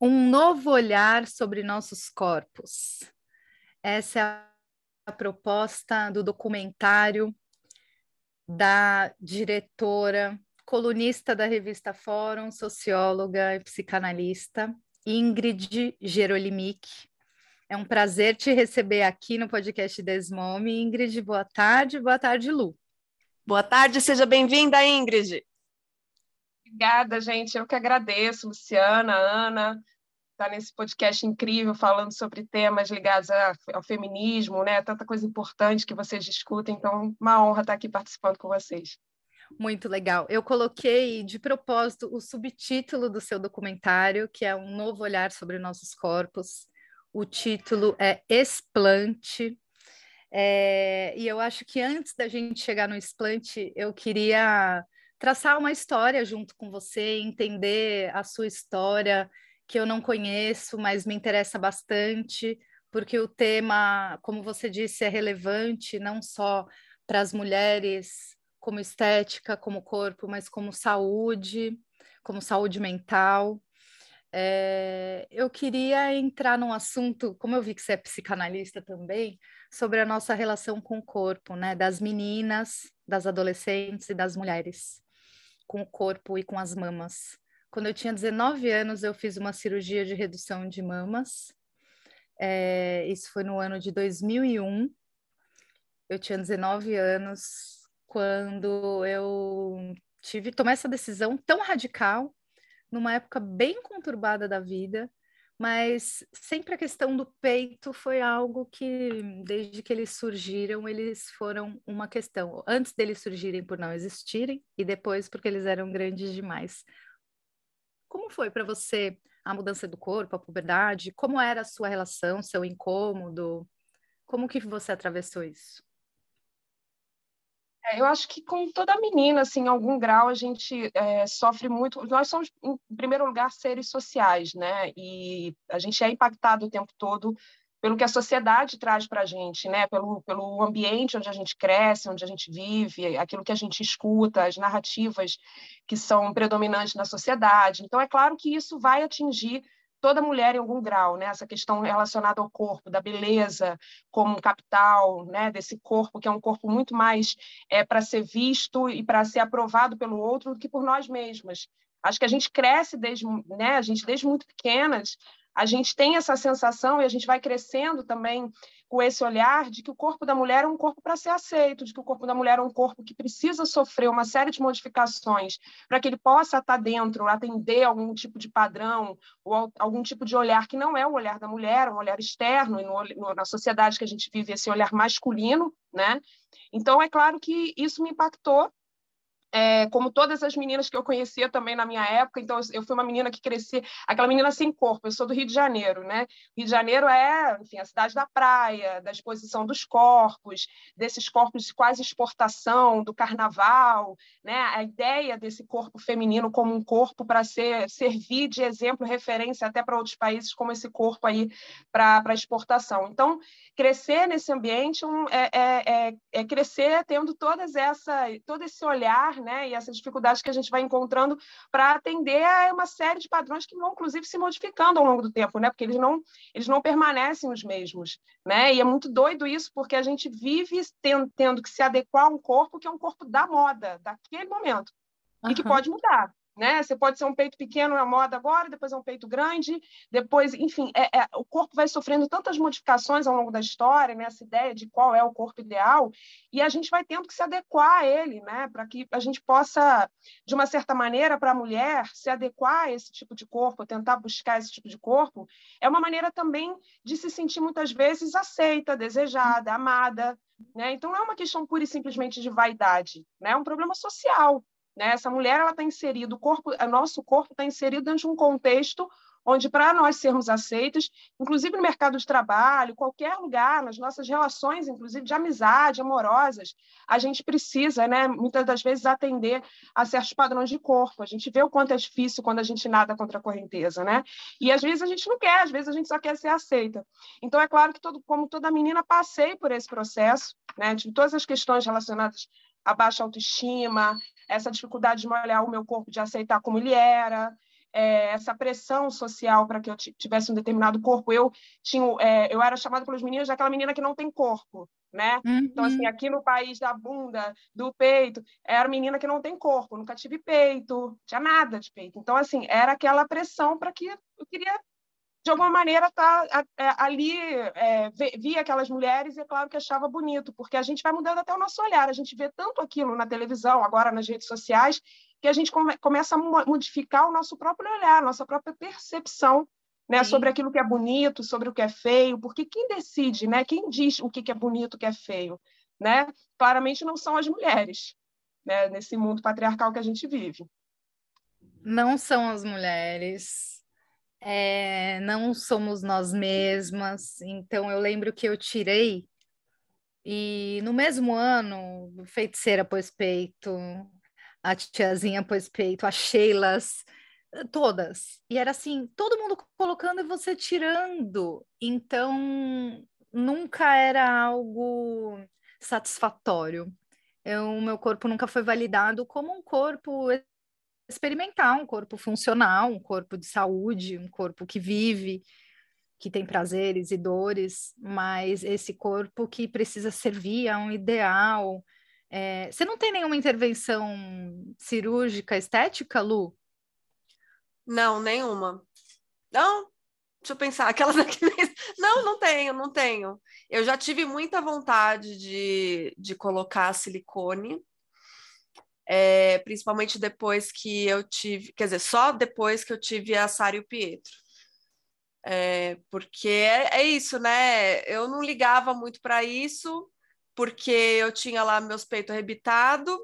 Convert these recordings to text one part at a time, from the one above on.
Um novo olhar sobre nossos corpos. Essa é a proposta do documentário da diretora, colunista da revista Fórum, socióloga e psicanalista, Ingrid Gerolimic. É um prazer te receber aqui no podcast Desmome. Ingrid, boa tarde. Boa tarde, Lu. Boa tarde, seja bem-vinda, Ingrid. Obrigada, gente. Eu que agradeço, Luciana, Ana, estar tá nesse podcast incrível falando sobre temas ligados ao feminismo, né? Tanta coisa importante que vocês discutem. Então, uma honra estar aqui participando com vocês. Muito legal. Eu coloquei de propósito o subtítulo do seu documentário, que é um novo olhar sobre nossos corpos. O título é Explante. É, e eu acho que antes da gente chegar no explante, eu queria traçar uma história junto com você, entender a sua história, que eu não conheço, mas me interessa bastante, porque o tema, como você disse, é relevante não só para as mulheres como estética, como corpo, mas como saúde, como saúde mental. É, eu queria entrar num assunto, como eu vi que você é psicanalista também, sobre a nossa relação com o corpo, né? Das meninas, das adolescentes e das mulheres com o corpo e com as mamas. Quando eu tinha 19 anos, eu fiz uma cirurgia de redução de mamas. É, isso foi no ano de 2001. Eu tinha 19 anos quando eu tive tomei essa decisão tão radical numa época bem conturbada da vida mas sempre a questão do peito foi algo que, desde que eles surgiram, eles foram uma questão. Antes deles surgirem por não existirem, e depois porque eles eram grandes demais. Como foi para você a mudança do corpo, a puberdade? Como era a sua relação, seu incômodo? Como que você atravessou isso? É, eu acho que com toda menina, assim, em algum grau a gente é, sofre muito. Nós somos, em primeiro lugar, seres sociais, né? E a gente é impactado o tempo todo pelo que a sociedade traz para a gente, né? Pelo, pelo ambiente onde a gente cresce, onde a gente vive, aquilo que a gente escuta, as narrativas que são predominantes na sociedade. Então, é claro que isso vai atingir toda mulher em algum grau, né? Essa questão relacionada ao corpo, da beleza como capital, né? Desse corpo que é um corpo muito mais é, para ser visto e para ser aprovado pelo outro do que por nós mesmas. Acho que a gente cresce desde, né? A gente desde muito pequenas a gente tem essa sensação e a gente vai crescendo também com esse olhar de que o corpo da mulher é um corpo para ser aceito, de que o corpo da mulher é um corpo que precisa sofrer uma série de modificações para que ele possa estar dentro, atender algum tipo de padrão ou algum tipo de olhar que não é o olhar da mulher, um olhar externo, e no, na sociedade que a gente vive esse olhar masculino, né? Então, é claro que isso me impactou é, como todas as meninas que eu conhecia também na minha época, então eu fui uma menina que cresci, aquela menina sem corpo, eu sou do Rio de Janeiro, né? Rio de Janeiro é, enfim, a cidade da praia, da exposição dos corpos, desses corpos de quase exportação, do carnaval, né? A ideia desse corpo feminino como um corpo para ser servir de exemplo, referência até para outros países como esse corpo aí para exportação. Então, crescer nesse ambiente um, é, é, é, é crescer tendo todas essa, todo esse olhar né, e essas dificuldades que a gente vai encontrando para atender a uma série de padrões que vão, inclusive, se modificando ao longo do tempo, né, porque eles não, eles não permanecem os mesmos. Né? E é muito doido isso, porque a gente vive tendo, tendo que se adequar a um corpo que é um corpo da moda, daquele momento, uhum. e que pode mudar né? Você pode ser um peito pequeno na moda agora, depois é um peito grande, depois, enfim, é, é, o corpo vai sofrendo tantas modificações ao longo da história, né? Essa ideia de qual é o corpo ideal, e a gente vai tendo que se adequar a ele, né? Para que a gente possa, de uma certa maneira, para a mulher se adequar a esse tipo de corpo, tentar buscar esse tipo de corpo, é uma maneira também de se sentir muitas vezes aceita, desejada, amada, né? Então não é uma questão pura e simplesmente de vaidade, né? É um problema social. Né? Essa mulher ela está inserida, o corpo, o nosso corpo está inserido dentro de um contexto onde para nós sermos aceitos, inclusive no mercado de trabalho, qualquer lugar, nas nossas relações, inclusive de amizade, amorosas, a gente precisa, né, muitas das vezes, atender a certos padrões de corpo. A gente vê o quanto é difícil quando a gente nada contra a correnteza, né? E às vezes a gente não quer, às vezes a gente só quer ser aceita. Então, é claro que, todo, como toda menina, passei por esse processo, né, de todas as questões relacionadas à baixa autoestima, essa dificuldade de molhar o meu corpo, de aceitar como ele era, é, essa pressão social para que eu tivesse um determinado corpo. Eu tinha, é, eu era chamada pelos meninos daquela menina que não tem corpo, né? Uhum. Então assim, uhum. aqui no país da bunda, do peito, era menina que não tem corpo, nunca tive peito, tinha nada de peito. Então assim, era aquela pressão para que eu queria de alguma maneira tá é, ali é, via aquelas mulheres e é claro que achava bonito porque a gente vai mudando até o nosso olhar. A gente vê tanto aquilo na televisão agora nas redes sociais que a gente come, começa a modificar o nosso próprio olhar, nossa própria percepção né, sobre aquilo que é bonito, sobre o que é feio, porque quem decide, né, quem diz o que é bonito, o que é feio, né, claramente não são as mulheres, né, nesse mundo patriarcal que a gente vive. Não são as mulheres, é, não somos nós mesmas. Então, eu lembro que eu tirei, e no mesmo ano, feiticeira pôs peito, a tiazinha pôs peito, a Sheilas, eh, todas. E era assim, todo mundo colocando e você tirando. Então, nunca era algo satisfatório. O meu corpo nunca foi validado como um corpo experimental, um corpo funcional, um corpo de saúde, um corpo que vive, que tem prazeres e dores, mas esse corpo que precisa servir a um ideal, é, você não tem nenhuma intervenção cirúrgica estética, Lu? Não, nenhuma. Não, deixa eu pensar, aquelas aqui. Não, não tenho, não tenho. Eu já tive muita vontade de, de colocar silicone, é, principalmente depois que eu tive, quer dizer, só depois que eu tive a Sara e o Pietro. É, porque é, é isso, né? Eu não ligava muito para isso, porque eu tinha lá meus peitos arrebitados,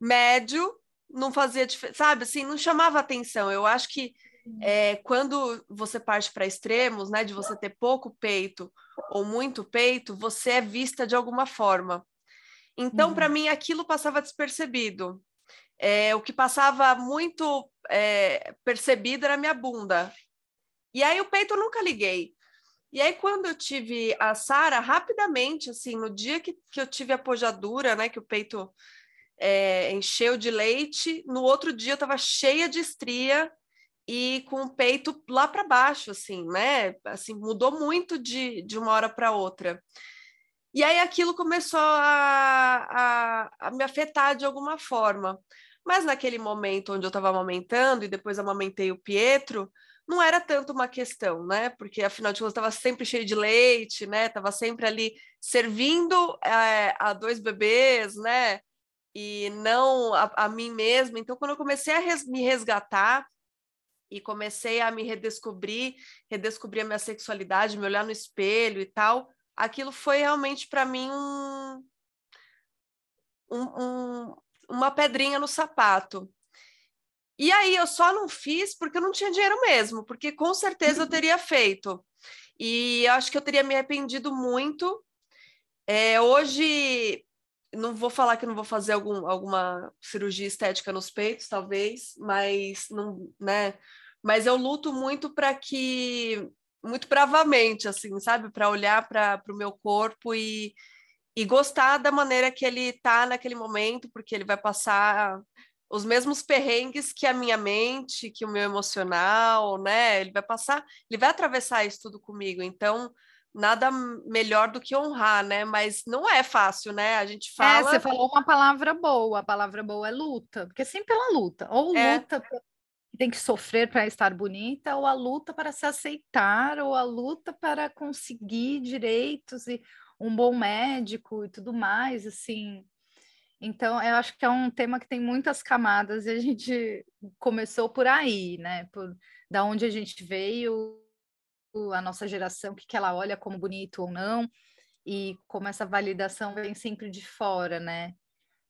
médio, não fazia diferença, sabe, assim, não chamava atenção. Eu acho que é, quando você parte para extremos, né, de você ter pouco peito ou muito peito, você é vista de alguma forma. Então, uhum. para mim, aquilo passava despercebido. É, o que passava muito é, percebido era a minha bunda. E aí o peito eu nunca liguei. E aí, quando eu tive a Sara, rapidamente, assim, no dia que, que eu tive a pojadura, né, que o peito é, encheu de leite, no outro dia eu estava cheia de estria e com o peito lá para baixo, assim, né? Assim, mudou muito de, de uma hora para outra. E aí aquilo começou a, a, a me afetar de alguma forma. Mas naquele momento onde eu estava amamentando e depois amamentei o Pietro, não era tanto uma questão, né? Porque afinal de contas estava sempre cheio de leite, né? Estava sempre ali servindo é, a dois bebês, né? E não a, a, mim mesma. Então, quando eu comecei a res, me resgatar e comecei a me redescobrir, redescobrir a minha sexualidade, me olhar no espelho e tal, aquilo foi realmente para mim um, um, um, uma pedrinha no sapato. E aí eu só não fiz porque eu não tinha dinheiro mesmo, porque com certeza eu uhum. teria feito. E eu acho que eu teria me arrependido muito. É, hoje, não vou falar que não vou fazer algum, alguma cirurgia estética nos peitos, talvez, mas não, né? Mas eu luto muito para que, muito bravamente, assim, sabe? Para olhar para o meu corpo e, e gostar da maneira que ele está naquele momento, porque ele vai passar os mesmos perrengues que a minha mente, que o meu emocional, né? Ele vai passar, ele vai atravessar isso tudo comigo. Então, nada melhor do que honrar, né? Mas não é fácil, né? A gente fala. É, você falou uma palavra boa. A palavra boa é luta, porque sempre ela luta. Ou é. Tem que sofrer para estar bonita, ou a luta para se aceitar, ou a luta para conseguir direitos e um bom médico e tudo mais, assim. Então, eu acho que é um tema que tem muitas camadas e a gente começou por aí, né? Por da onde a gente veio, a nossa geração, o que, que ela olha como bonito ou não, e como essa validação vem sempre de fora, né?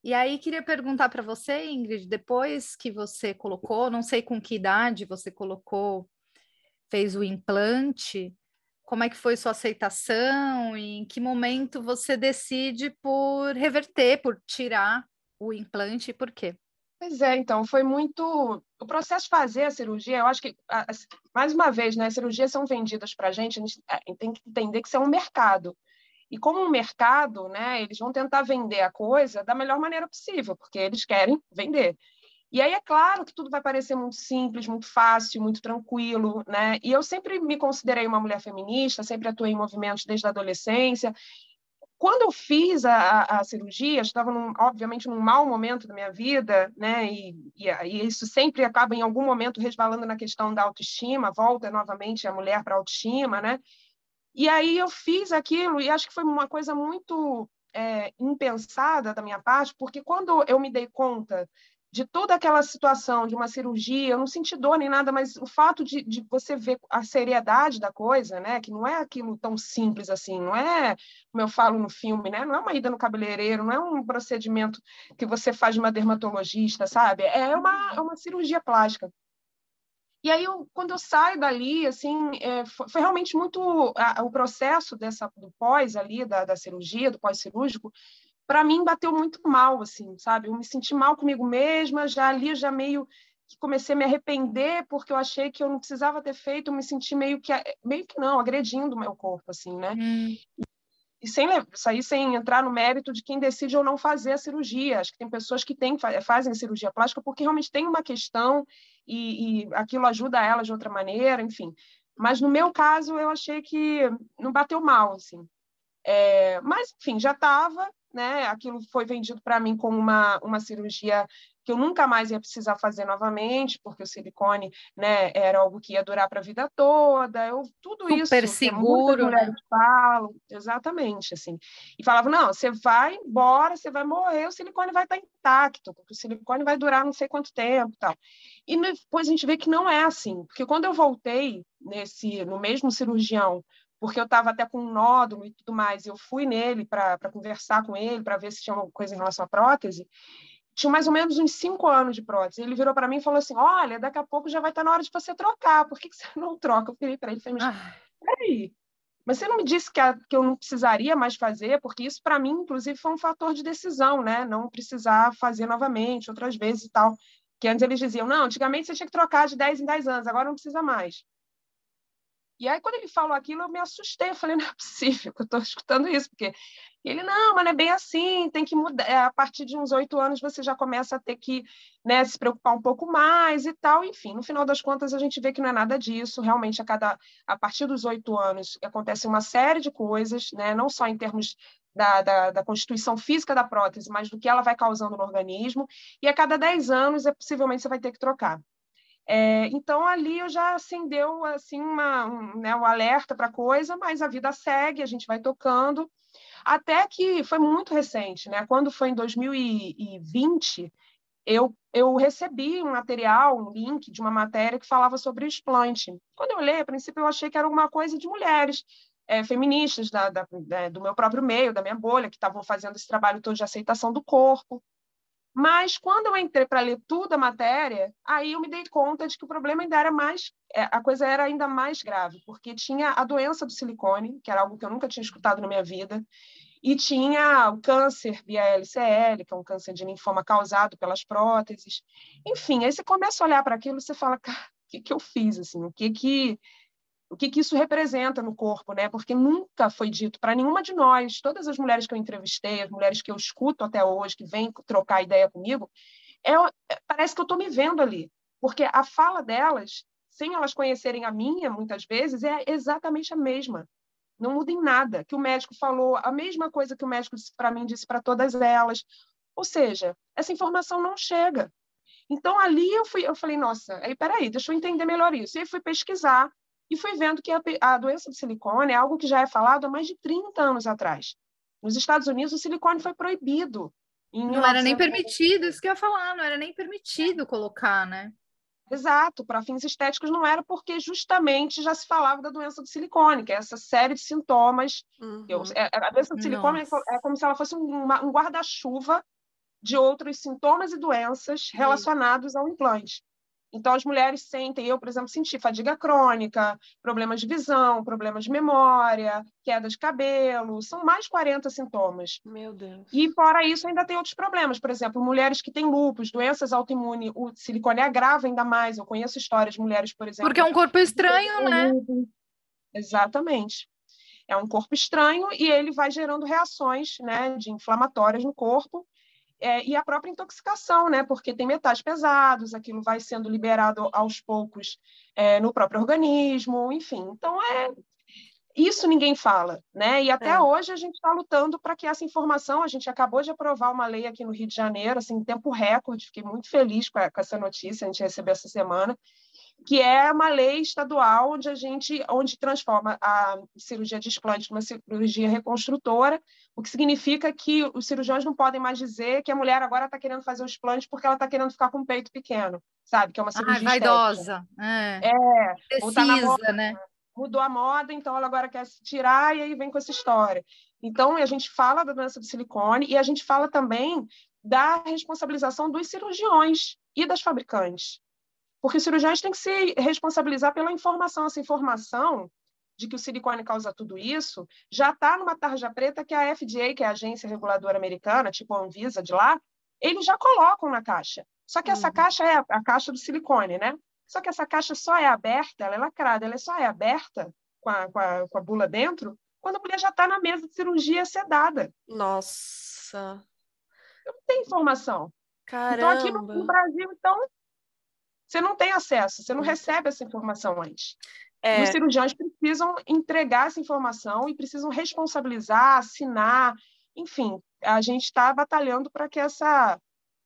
E aí queria perguntar para você, Ingrid, depois que você colocou, não sei com que idade você colocou fez o implante, como é que foi sua aceitação e em que momento você decide por reverter, por tirar o implante e por quê? Pois é, então, foi muito. O processo de fazer a cirurgia, eu acho que, mais uma vez, né, as cirurgias são vendidas para a gente, a gente tem que entender que isso é um mercado. E como um mercado, né, eles vão tentar vender a coisa da melhor maneira possível, porque eles querem vender. E aí é claro que tudo vai parecer muito simples, muito fácil, muito tranquilo, né? E eu sempre me considerei uma mulher feminista, sempre atuei em movimentos desde a adolescência. Quando eu fiz a, a, cirurgia, estava num, obviamente num mau momento da minha vida, né? E, e, e, isso sempre acaba em algum momento resvalando na questão da autoestima, volta novamente a mulher para a autoestima, né? E aí eu fiz aquilo e acho que foi uma coisa muito é, impensada da minha parte, porque quando eu me dei conta de toda aquela situação de uma cirurgia, eu não senti dor nem nada, mas o fato de, de, você ver a seriedade da coisa, né, que não é aquilo tão simples assim, não é, como eu falo no filme, né, não é uma ida no cabeleireiro, não é um procedimento que você faz de uma dermatologista, sabe? É uma, é uma cirurgia plástica. E aí, eu, quando eu saio dali, assim, é, foi, foi, realmente muito a, o processo dessa do pós ali da, da cirurgia, do pós cirúrgico, para mim bateu muito mal, assim, sabe? Eu me senti mal comigo mesma, já ali já meio que comecei a me arrepender porque eu achei que eu não precisava ter feito, eu me senti meio que meio que não, agredindo o meu corpo assim, né? Hum. E, sem sair sem entrar no mérito de quem decide ou não fazer a cirurgia. Acho que tem pessoas que têm, fazem cirurgia plástica porque realmente tem uma questão e, e aquilo ajuda elas de outra maneira, enfim. Mas no meu caso eu achei que não bateu mal, assim. É, mas, enfim, já estava, né? Aquilo foi vendido para mim como uma, uma cirurgia que eu nunca mais ia precisar fazer novamente, porque o silicone, né, era algo que ia durar para a vida toda. Eu tudo Super isso. Super seguro, né? Falam, exatamente, assim. E falavam: "Não, você vai embora, você vai morrer, o silicone vai estar tá intacto, porque o silicone vai durar não sei quanto tempo, tal". E depois a gente vê que não é assim, porque quando eu voltei nesse no mesmo cirurgião porque eu estava até com um nódulo e tudo mais, eu fui nele para conversar com ele, para ver se tinha alguma coisa em relação à prótese, tinha mais ou menos uns cinco anos de prótese. Ele virou para mim e falou assim: Olha, daqui a pouco já vai estar tá na hora de você trocar, por que, que você não troca? Eu falei para ele: falei, ah. Peraí, mas você não me disse que, a, que eu não precisaria mais fazer, porque isso para mim, inclusive, foi um fator de decisão, né? Não precisar fazer novamente, outras vezes e tal. Que antes eles diziam: Não, antigamente você tinha que trocar de 10 em 10 anos, agora não precisa mais. E aí, quando ele falou aquilo, eu me assustei. Eu falei, não é possível que eu estou escutando isso, porque ele, não, mas não é bem assim, tem que mudar. É, a partir de uns oito anos, você já começa a ter que né, se preocupar um pouco mais e tal. Enfim, no final das contas, a gente vê que não é nada disso. Realmente, a, cada, a partir dos oito anos, acontece uma série de coisas, né, não só em termos da, da, da, constituição física da prótese, mas do que ela vai causando no organismo. E a cada dez anos, é, possivelmente, você vai ter que trocar. É, então ali eu já acendeu assim uma, um, né, o alerta para coisa, mas a vida segue, a gente vai tocando, até que foi muito recente, né? Quando foi em 2020, eu, eu recebi um material, um link de uma matéria que falava sobre explante. Quando eu olhei, a princípio eu achei que era alguma coisa de mulheres, é, feministas da, da, da, do meu próprio meio, da minha bolha, que estavam fazendo esse trabalho todo de aceitação do corpo. Mas quando eu entrei para ler tudo a matéria, aí eu me dei conta de que o problema ainda era mais, é, a coisa era ainda mais grave, porque tinha a doença do silicone, que era algo que eu nunca tinha escutado na minha vida, e tinha o câncer via LCL, que é um câncer de linfoma causado pelas próteses. Enfim, aí você começa a olhar para aquilo e você fala, cara, o que, que eu fiz? Assim, o que, que o que, que isso representa no corpo, né? Porque nunca foi dito para nenhuma de nós, todas as mulheres que eu entrevistei, as mulheres que eu escuto até hoje, que vêm trocar ideia comigo, é, é parece que eu estou me vendo ali, porque a fala delas, sem elas conhecerem a minha, muitas vezes, é exatamente a mesma. Não muda em nada. Que o médico falou, a mesma coisa que o médico para mim, disse para todas elas. Ou seja, essa informação não chega. Então, ali eu, fui, eu falei, nossa, aí peraí, deixa eu entender melhor isso. E aí fui pesquisar, e fui vendo que a, a doença de silicone é algo que já é falado há mais de 30 anos atrás. Nos Estados Unidos, o silicone foi proibido. não era nem permitido, isso que eu ia falar, não era nem permitido colocar, né? Exato, para fins estéticos não era, porque justamente já se falava da doença do silicone, que é essa série de sintomas. Uhum. Eu, é, a doença do silicone é, é, como se ela fosse um, um guarda-chuva de outros sintomas e doenças relacionados ao implante. Então, as mulheres sentem, eu, por exemplo, senti fadiga crônica, problemas de visão, problemas de memória, queda de cabelo, são mais 40 sintomas. Meu Deus. E, fora isso, ainda tem outros problemas. Por exemplo, mulheres que têm lupus, doenças autoimunes, o silicone agrava ainda mais. Eu conheço histórias de mulheres, por exemplo. Porque é um corpo estranho, né? Exatamente. É um corpo estranho e ele vai gerando reações né, de inflamatórias no corpo é, e a própria intoxicação, né? Porque tem metais pesados, aquilo vai sendo liberado aos poucos é, no próprio organismo, enfim. Então é isso ninguém fala, né? E até é. hoje a gente está lutando para que essa informação. A gente acabou de aprovar uma lei aqui no Rio de Janeiro, assim, em tempo recorde. Fiquei muito feliz com, a, com essa notícia. A gente recebeu essa semana que é uma lei estadual onde a gente onde transforma a cirurgia de explante numa cirurgia reconstrutora, o que significa que os cirurgiões não podem mais dizer que a mulher agora está querendo fazer o explante porque ela está querendo ficar com o peito pequeno, sabe? Que é uma cirurgia ah, vaidosa. É, é Precisa, tá moda, né? Mudou a moda, então ela agora quer se tirar e aí vem com essa história. Então, a gente fala da doença do silicone e a gente fala também da responsabilização dos cirurgiões e das fabricantes. Porque os cirurgiões têm que se responsabilizar pela informação. Essa informação de que o silicone causa tudo isso já está numa tarja preta que a FDA, que é a agência reguladora americana, tipo a Anvisa de lá, eles já colocam na caixa. Só que essa uhum. caixa é a caixa do silicone, né? Só que essa caixa só é aberta, ela é lacrada, ela só é aberta com a, com a, com a bula dentro quando a mulher já está na mesa de cirurgia sedada. Nossa! Eu não tenho informação. Caramba! Então, aqui no, no Brasil, então, você não tem acesso, você não recebe essa informação antes. É... Os cirurgiões precisam entregar essa informação e precisam responsabilizar, assinar, enfim, a gente está batalhando para que essa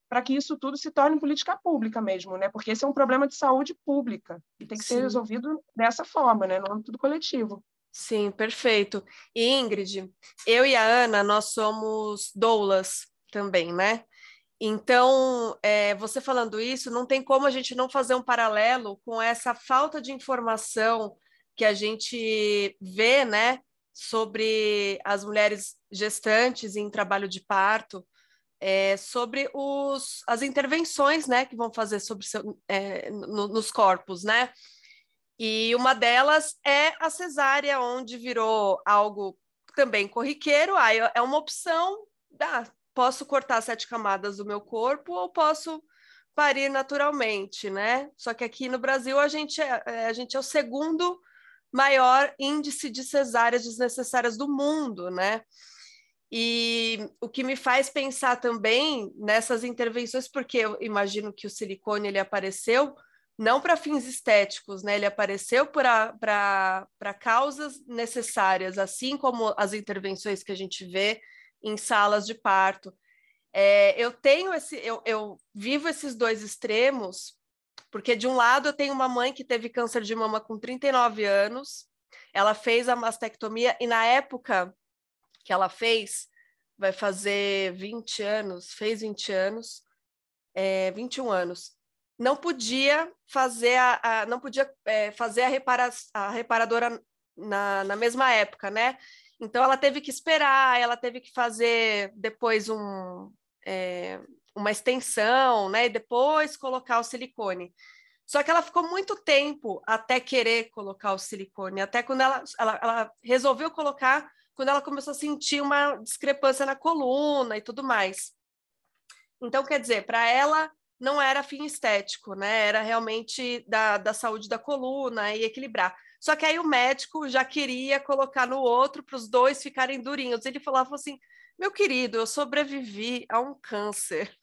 para que isso tudo se torne política pública mesmo, né? Porque esse é um problema de saúde pública e tem que Sim. ser resolvido dessa forma, né? No âmbito do coletivo. Sim, perfeito. E Ingrid, eu e a Ana, nós somos doulas também, né? Então, é, você falando isso, não tem como a gente não fazer um paralelo com essa falta de informação que a gente vê, né, sobre as mulheres gestantes em trabalho de parto, é, sobre os, as intervenções, né, que vão fazer sobre seu, é, no, nos corpos, né? E uma delas é a cesárea, onde virou algo também corriqueiro, aí é uma opção, dá, posso cortar sete camadas do meu corpo ou posso parir naturalmente, né? Só que aqui no Brasil a gente é, é, a gente é o segundo maior índice de cesáreas desnecessárias do mundo, né? E o que me faz pensar também nessas intervenções, porque eu imagino que o silicone ele apareceu não para fins estéticos, né? Ele apareceu para causas necessárias, assim como as intervenções que a gente vê em salas de parto. É, eu tenho esse, eu, eu vivo esses dois extremos, porque de um lado eu tenho uma mãe que teve câncer de mama com 39 anos, ela fez a mastectomia e na época que ela fez, vai fazer 20 anos, fez 20 anos, é, 21 anos, não podia fazer a, a não podia é, fazer a, repara, a reparadora na, na mesma época, né? Então ela teve que esperar, ela teve que fazer depois um, é, uma extensão, né? E depois colocar o silicone. Só que ela ficou muito tempo até querer colocar o silicone, até quando ela, ela, ela resolveu colocar, quando ela começou a sentir uma discrepância na coluna e tudo mais. Então, quer dizer, para ela não era fim estético, né? Era realmente da, da saúde da coluna e equilibrar. Só que aí o médico já queria colocar no outro para os dois ficarem durinhos. Ele falava assim: meu querido, eu sobrevivi a um câncer.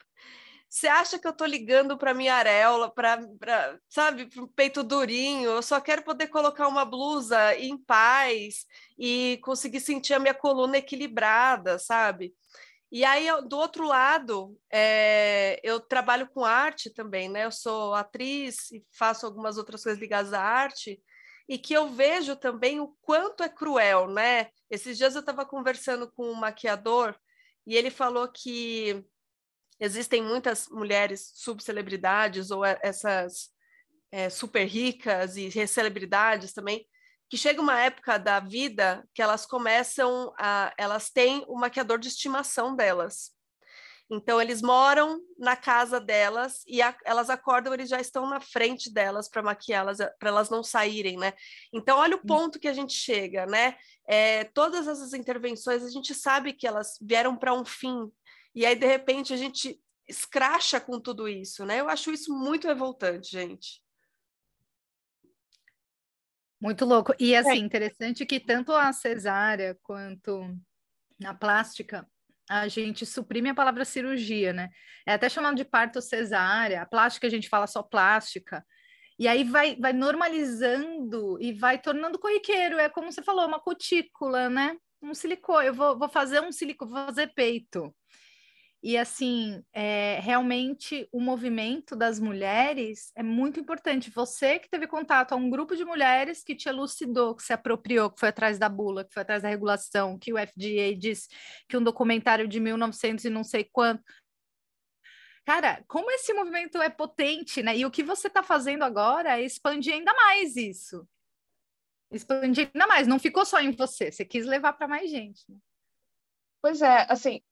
Você acha que eu estou ligando para minha areola, para, sabe, para um peito durinho? Eu só quero poder colocar uma blusa em paz e conseguir sentir a minha coluna equilibrada, sabe? E aí, do outro lado, é, eu trabalho com arte também, né? Eu sou atriz e faço algumas outras coisas ligadas à arte e que eu vejo também o quanto é cruel, né? Esses dias eu estava conversando com um maquiador e ele falou que existem muitas mulheres subcelebridades ou essas é, super ricas e celebridades também que chega uma época da vida que elas começam a elas têm o maquiador de estimação delas Então, eles moram na casa delas e a, elas acordam, eles já estão na frente delas para maquiá-las, para elas não saírem, né? Então, olha o hum. ponto que a gente chega, né? É, todas essas intervenções, a gente sabe que elas vieram para um fim, e aí, de repente, a gente escracha com tudo isso, né? Eu acho isso muito revoltante, gente. Muito louco. E assim, é. interessante que tanto a cesárea quanto na plástica, a gente suprime a palavra cirurgia, né? É até chamado de parto cesárea. A plástica a gente fala só plástica. E aí vai, vai normalizando e vai tornando corriqueiro. É como você falou, uma cutícula, né? Um silicone. Eu vou, vou fazer um silicone, vou fazer peito. E assim, é, realmente o movimento das mulheres é muito importante. Você que teve contato a um grupo de mulheres que te elucidou, que se apropriou, que foi atrás da bula, que foi atrás da regulação, que o FDA disse que um documentário de 1900 e não sei quanto. Cara, como esse movimento é potente, né? E o que você está fazendo agora é expandir ainda mais isso. Expandir ainda mais. Não ficou só em você, você quis levar para mais gente. Né? Pois é, assim,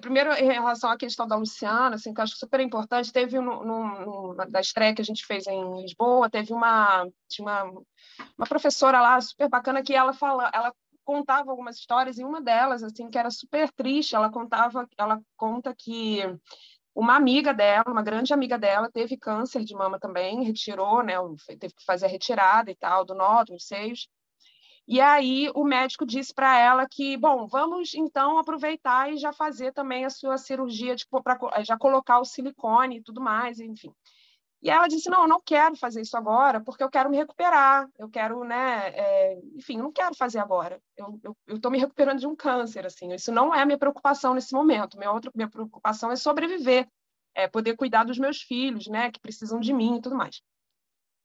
primeiro em relação à questão da Luciana, assim, que eu acho super importante, teve no, no, da estreia que a gente fez em Lisboa, teve uma, uma, uma professora lá super bacana que ela fala, ela contava algumas histórias e uma delas assim que era super triste, ela contava, ela conta que uma amiga dela, uma grande amiga dela, teve câncer de mama também, retirou, né, teve que fazer a retirada e tal do nódulo, dos seios. E aí o médico disse para ela que, bom, vamos então aproveitar e já fazer também a sua cirurgia, tipo, para já colocar o silicone e tudo mais, enfim. E ela disse, não, eu não quero fazer isso agora, porque eu quero me recuperar, eu quero, né, é, enfim, eu não quero fazer agora. Eu estou me recuperando de um câncer, assim, isso não é a minha preocupação nesse momento. Minha outra minha preocupação é sobreviver, é poder cuidar dos meus filhos, né, que precisam de mim e tudo mais.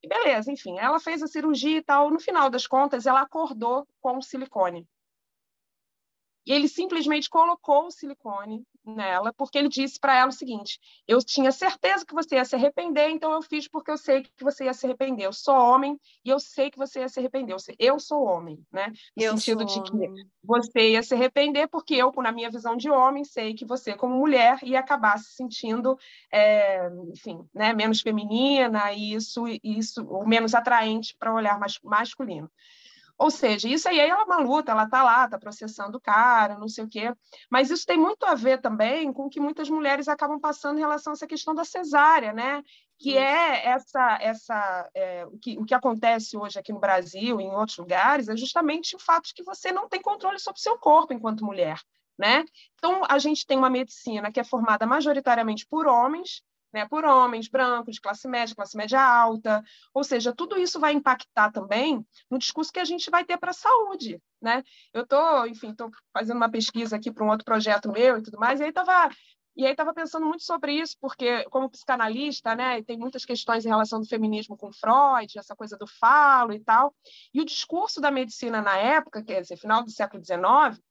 E beleza, enfim, ela fez a cirurgia e tal. No final das contas, ela acordou com o silicone. E ele simplesmente colocou o silicone nela, porque ele disse para ela o seguinte: eu tinha certeza que você ia se arrepender, então eu fiz porque eu sei que você ia se arrepender. Eu sou homem e eu sei que você ia se arrepender. Eu sou homem, né? No eu sentido de que você ia se arrepender, porque eu, na minha visão de homem, sei que você, como mulher, ia acabar se sentindo, é, enfim, né, menos feminina e isso, isso, ou menos atraente para o olhar masculino. Ou seja, isso aí é uma luta, ela está lá, está processando o cara, não sei o quê. Mas isso tem muito a ver também com o que muitas mulheres acabam passando em relação a essa questão da cesárea, né? Que é essa, essa é, o, que, o que acontece hoje aqui no Brasil e em outros lugares é justamente o fato de que você não tem controle sobre o seu corpo enquanto mulher. Né? Então, a gente tem uma medicina que é formada majoritariamente por homens, né, por homens brancos, de classe média, classe média alta, ou seja, tudo isso vai impactar também no discurso que a gente vai ter para a saúde, né? Eu estou, enfim, estou fazendo uma pesquisa aqui para um outro projeto meu e tudo mais, e aí estava e aí estava pensando muito sobre isso, porque como psicanalista, né, tem muitas questões em relação do feminismo com Freud, essa coisa do falo e tal, e o discurso da medicina na época, quer dizer, final do século XIX,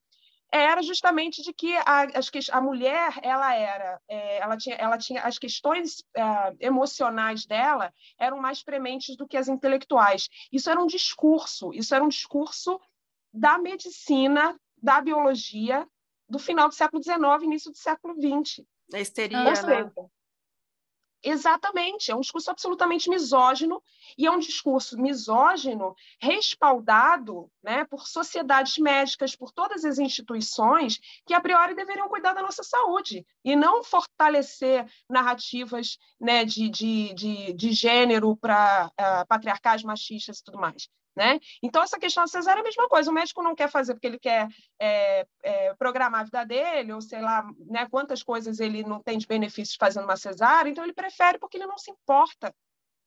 era justamente de que a, a mulher ela era é, ela tinha ela tinha as questões é, emocionais dela eram mais prementes do que as intelectuais isso era um discurso isso era um discurso da medicina da biologia do final do século XIX início do século XX a histeria Ou seja, né? Exatamente, é um discurso absolutamente misógino e é um discurso misógino respaldado né, por sociedades médicas, por todas as instituições que, a priori, deveriam cuidar da nossa saúde e não fortalecer narrativas né, de, de, de, de gênero para uh, ah, patriarcais machistas e tudo mais. Né? Então, essa questão da cesárea é a mesma coisa. O médico não quer fazer porque ele quer é, é, programar a vida dele, ou sei lá, né, quantas coisas ele não tem de benefícios fazendo uma cesárea, então ele prefere porque ele não se importa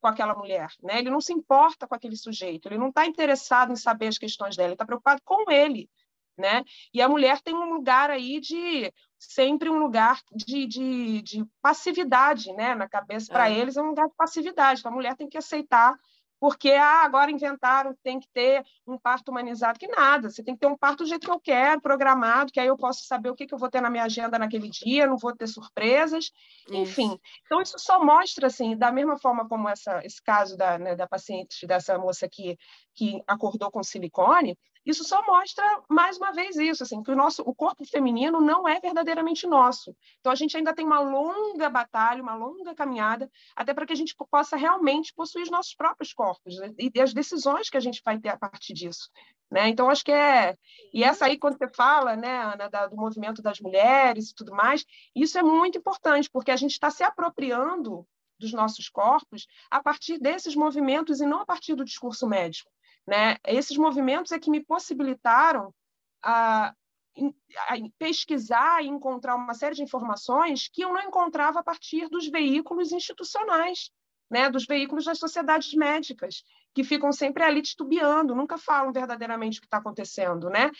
com aquela mulher, né? ele não se importa com aquele sujeito, ele não está interessado em saber as questões dela, ele está preocupado com ele. Né? E a mulher tem um lugar aí de sempre um lugar de, de, de passividade, né? Na cabeça para é. eles é um lugar de passividade. Então, a mulher tem que aceitar porque ah, agora inventaram que tem que ter um parto humanizado, que nada, você tem que ter um parto do jeito que eu quero, programado, que aí eu posso saber o que, que eu vou ter na minha agenda naquele dia, não vou ter surpresas, isso. enfim. Então, isso só mostra, assim, da mesma forma como essa, esse caso da, né, da paciente, dessa moça que, que acordou com silicone, isso só mostra mais uma vez isso, assim, que o nosso o corpo feminino não é verdadeiramente nosso. Então a gente ainda tem uma longa batalha, uma longa caminhada, até para que a gente possa realmente possuir os nossos próprios corpos né? e as decisões que a gente vai ter a partir disso. Né? Então, acho que é. E essa aí, quando você fala, né, Ana, da, do movimento das mulheres e tudo mais, isso é muito importante, porque a gente está se apropriando dos nossos corpos a partir desses movimentos e não a partir do discurso médico. Né? Esses movimentos é que me possibilitaram a, a pesquisar e encontrar uma série de informações que eu não encontrava a partir dos veículos institucionais, né? dos veículos das sociedades médicas que ficam sempre ali titubeando, nunca falam verdadeiramente o que está acontecendo, né?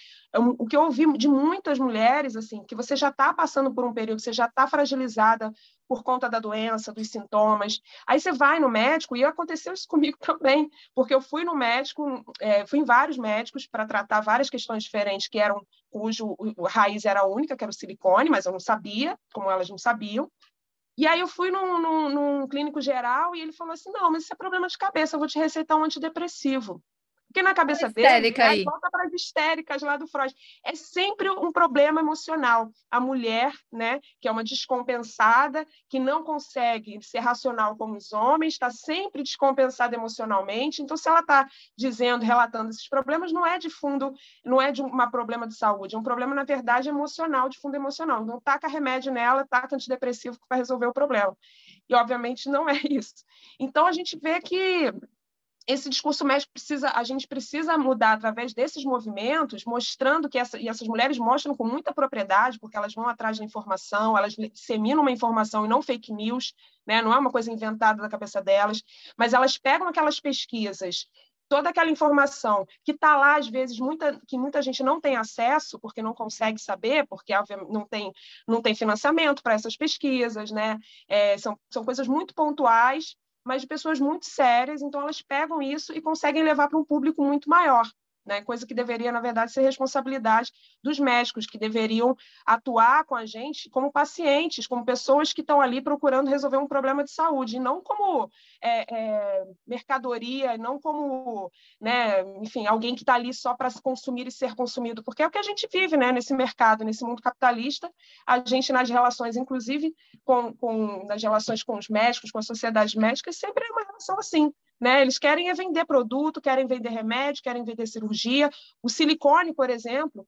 O que eu ouvi de muitas mulheres, assim, que você já está passando por um período, você já está fragilizada por conta da doença, dos sintomas, aí você vai no médico, e aconteceu isso comigo também, porque eu fui no médico, é, fui em vários médicos para tratar várias questões diferentes, que eram, cujo raiz era a única, que era o silicone, mas eu não sabia, como elas não sabiam, e aí eu fui num, num, num, clínico geral e ele falou assim, não, mas isso é problema de cabeça, eu vou te receitar um antidepressivo. Porque na cabeça dele, aí. volta para as histéricas lá do Freud. É sempre um problema emocional. A mulher, né, que é uma descompensada, que não consegue ser racional como os homens, está sempre descompensada emocionalmente. Então, se ela está dizendo, relatando esses problemas, não é de fundo, não é de um problema de saúde, é um problema, na verdade, emocional, de fundo emocional. Não taca remédio nela, taca antidepressivo para resolver o problema. E, obviamente, não é isso. Então, a gente vê que esse discurso médico precisa, a gente precisa mudar através desses movimentos, mostrando que essa, e essas mulheres mostram com muita propriedade, porque elas vão atrás da informação, elas disseminam uma informação e não fake news, né? não é uma coisa inventada da cabeça delas, mas elas pegam aquelas pesquisas, toda aquela informação que está lá, às vezes, muita, que muita gente não tem acesso, porque não consegue saber, porque não tem, não tem financiamento para essas pesquisas, né? É, são, são coisas muito pontuais mas de pessoas muito sérias, então elas pegam isso e conseguem levar para um público muito maior né? coisa que deveria, na verdade, ser responsabilidade dos médicos, que deveriam atuar com a gente como pacientes, como pessoas que estão ali procurando resolver um problema de saúde, e não como é, é, mercadoria, não como, né, enfim, alguém que está ali só para consumir e ser consumido, porque é o que a gente vive né, nesse mercado, nesse mundo capitalista, a gente nas relações, inclusive com, com nas relações com os médicos, com as sociedades médicas, sempre é uma relação assim, né? Eles querem é vender produto, querem vender remédio, querem vender cirurgia. O silicone, por exemplo,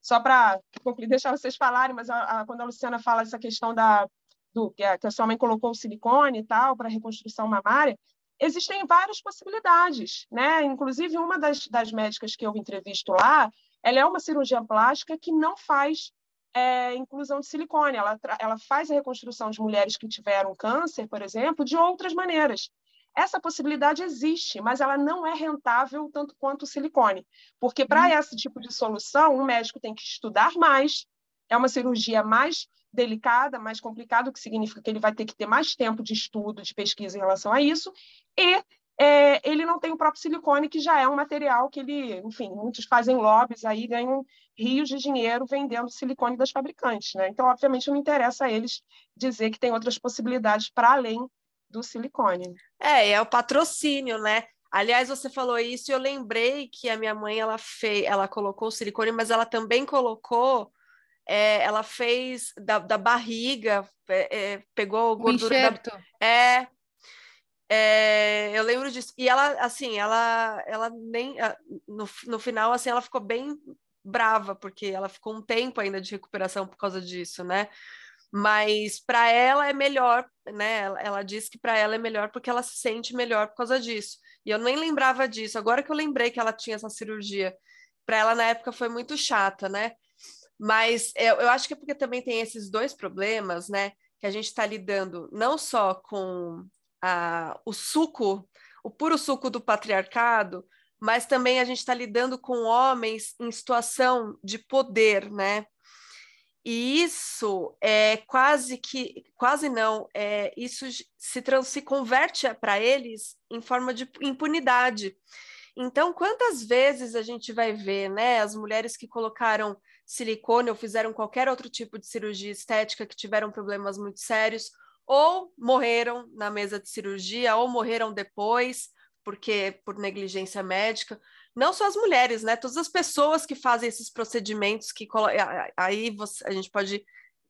só para deixar vocês falarem, mas a, a, quando a Luciana fala essa questão da, do que a, que a sua mãe colocou o silicone e tal para reconstrução mamária, existem várias possibilidades, né? Inclusive uma das, das médicas que eu entrevisto lá, ela é uma cirurgia plástica que não faz é, inclusão de silicone, ela, ela faz a reconstrução de mulheres que tiveram câncer, por exemplo, de outras maneiras. Essa possibilidade existe, mas ela não é rentável tanto quanto o silicone, porque para hum. esse tipo de solução, o médico tem que estudar mais, é uma cirurgia mais delicada, mais complicada, o que significa que ele vai ter que ter mais tempo de estudo, de pesquisa em relação a isso, e é, ele não tem o próprio silicone, que já é um material que ele, enfim, muitos fazem lobbies aí, ganham rios de dinheiro vendendo silicone das fabricantes, né? Então, obviamente, não interessa a eles dizer que tem outras possibilidades para além do silicone. É, é o patrocínio, né? Aliás, você falou isso e eu lembrei que a minha mãe ela fez, ela colocou o silicone, mas ela também colocou, é, ela fez da, da barriga, é, é pegou gordura da, é, é, eu lembro disso. E ela, assim, ela, ela nem no, no final, assim, ela ficou bem brava porque ela ficou um tempo ainda de recuperação por causa disso, né? Mas para ela é melhor, né? Ela, ela diz que para ela é melhor porque ela se sente melhor por causa disso. E eu nem lembrava disso. Agora que eu lembrei que ela tinha essa cirurgia, para ela na época foi muito chata, né? Mas eu, eu acho que é porque também tem esses dois problemas, né? Que a gente está lidando não só com a, o suco, o puro suco do patriarcado, mas também a gente está lidando com homens em situação de poder, né? E isso é quase que, quase não, é, isso se, se converte para eles em forma de impunidade. Então, quantas vezes a gente vai ver, né, as mulheres que colocaram silicone ou fizeram qualquer outro tipo de cirurgia estética que tiveram problemas muito sérios, ou morreram na mesa de cirurgia, ou morreram depois, porque por negligência médica. Não só as mulheres, né? Todas as pessoas que fazem esses procedimentos, que aí você, a gente pode.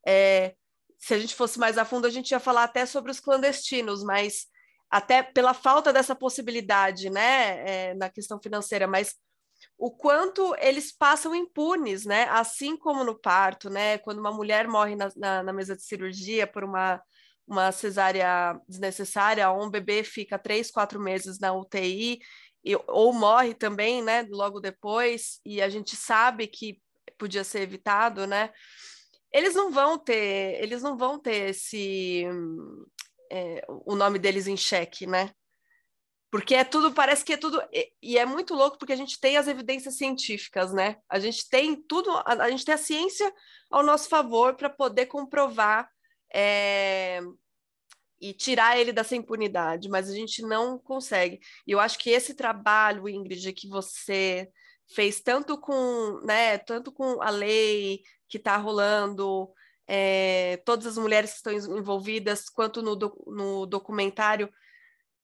É, se a gente fosse mais a fundo, a gente ia falar até sobre os clandestinos, mas até pela falta dessa possibilidade, né, é, na questão financeira, mas o quanto eles passam impunes, né? Assim como no parto, né? Quando uma mulher morre na, na, na mesa de cirurgia por uma, uma cesárea desnecessária, ou um bebê fica três, quatro meses na UTI, e, ou morre também, né? Logo depois, e a gente sabe que podia ser evitado, né? Eles não vão ter, eles não vão ter esse é, o nome deles em xeque, né? Porque é tudo, parece que é tudo. E é muito louco porque a gente tem as evidências científicas, né? A gente tem tudo, a, a gente tem a ciência ao nosso favor para poder comprovar é, e tirar ele dessa impunidade, mas a gente não consegue. E eu acho que esse trabalho, Ingrid, que você fez tanto com, né, tanto com a lei que está rolando, é, todas as mulheres que estão envolvidas, quanto no, do, no documentário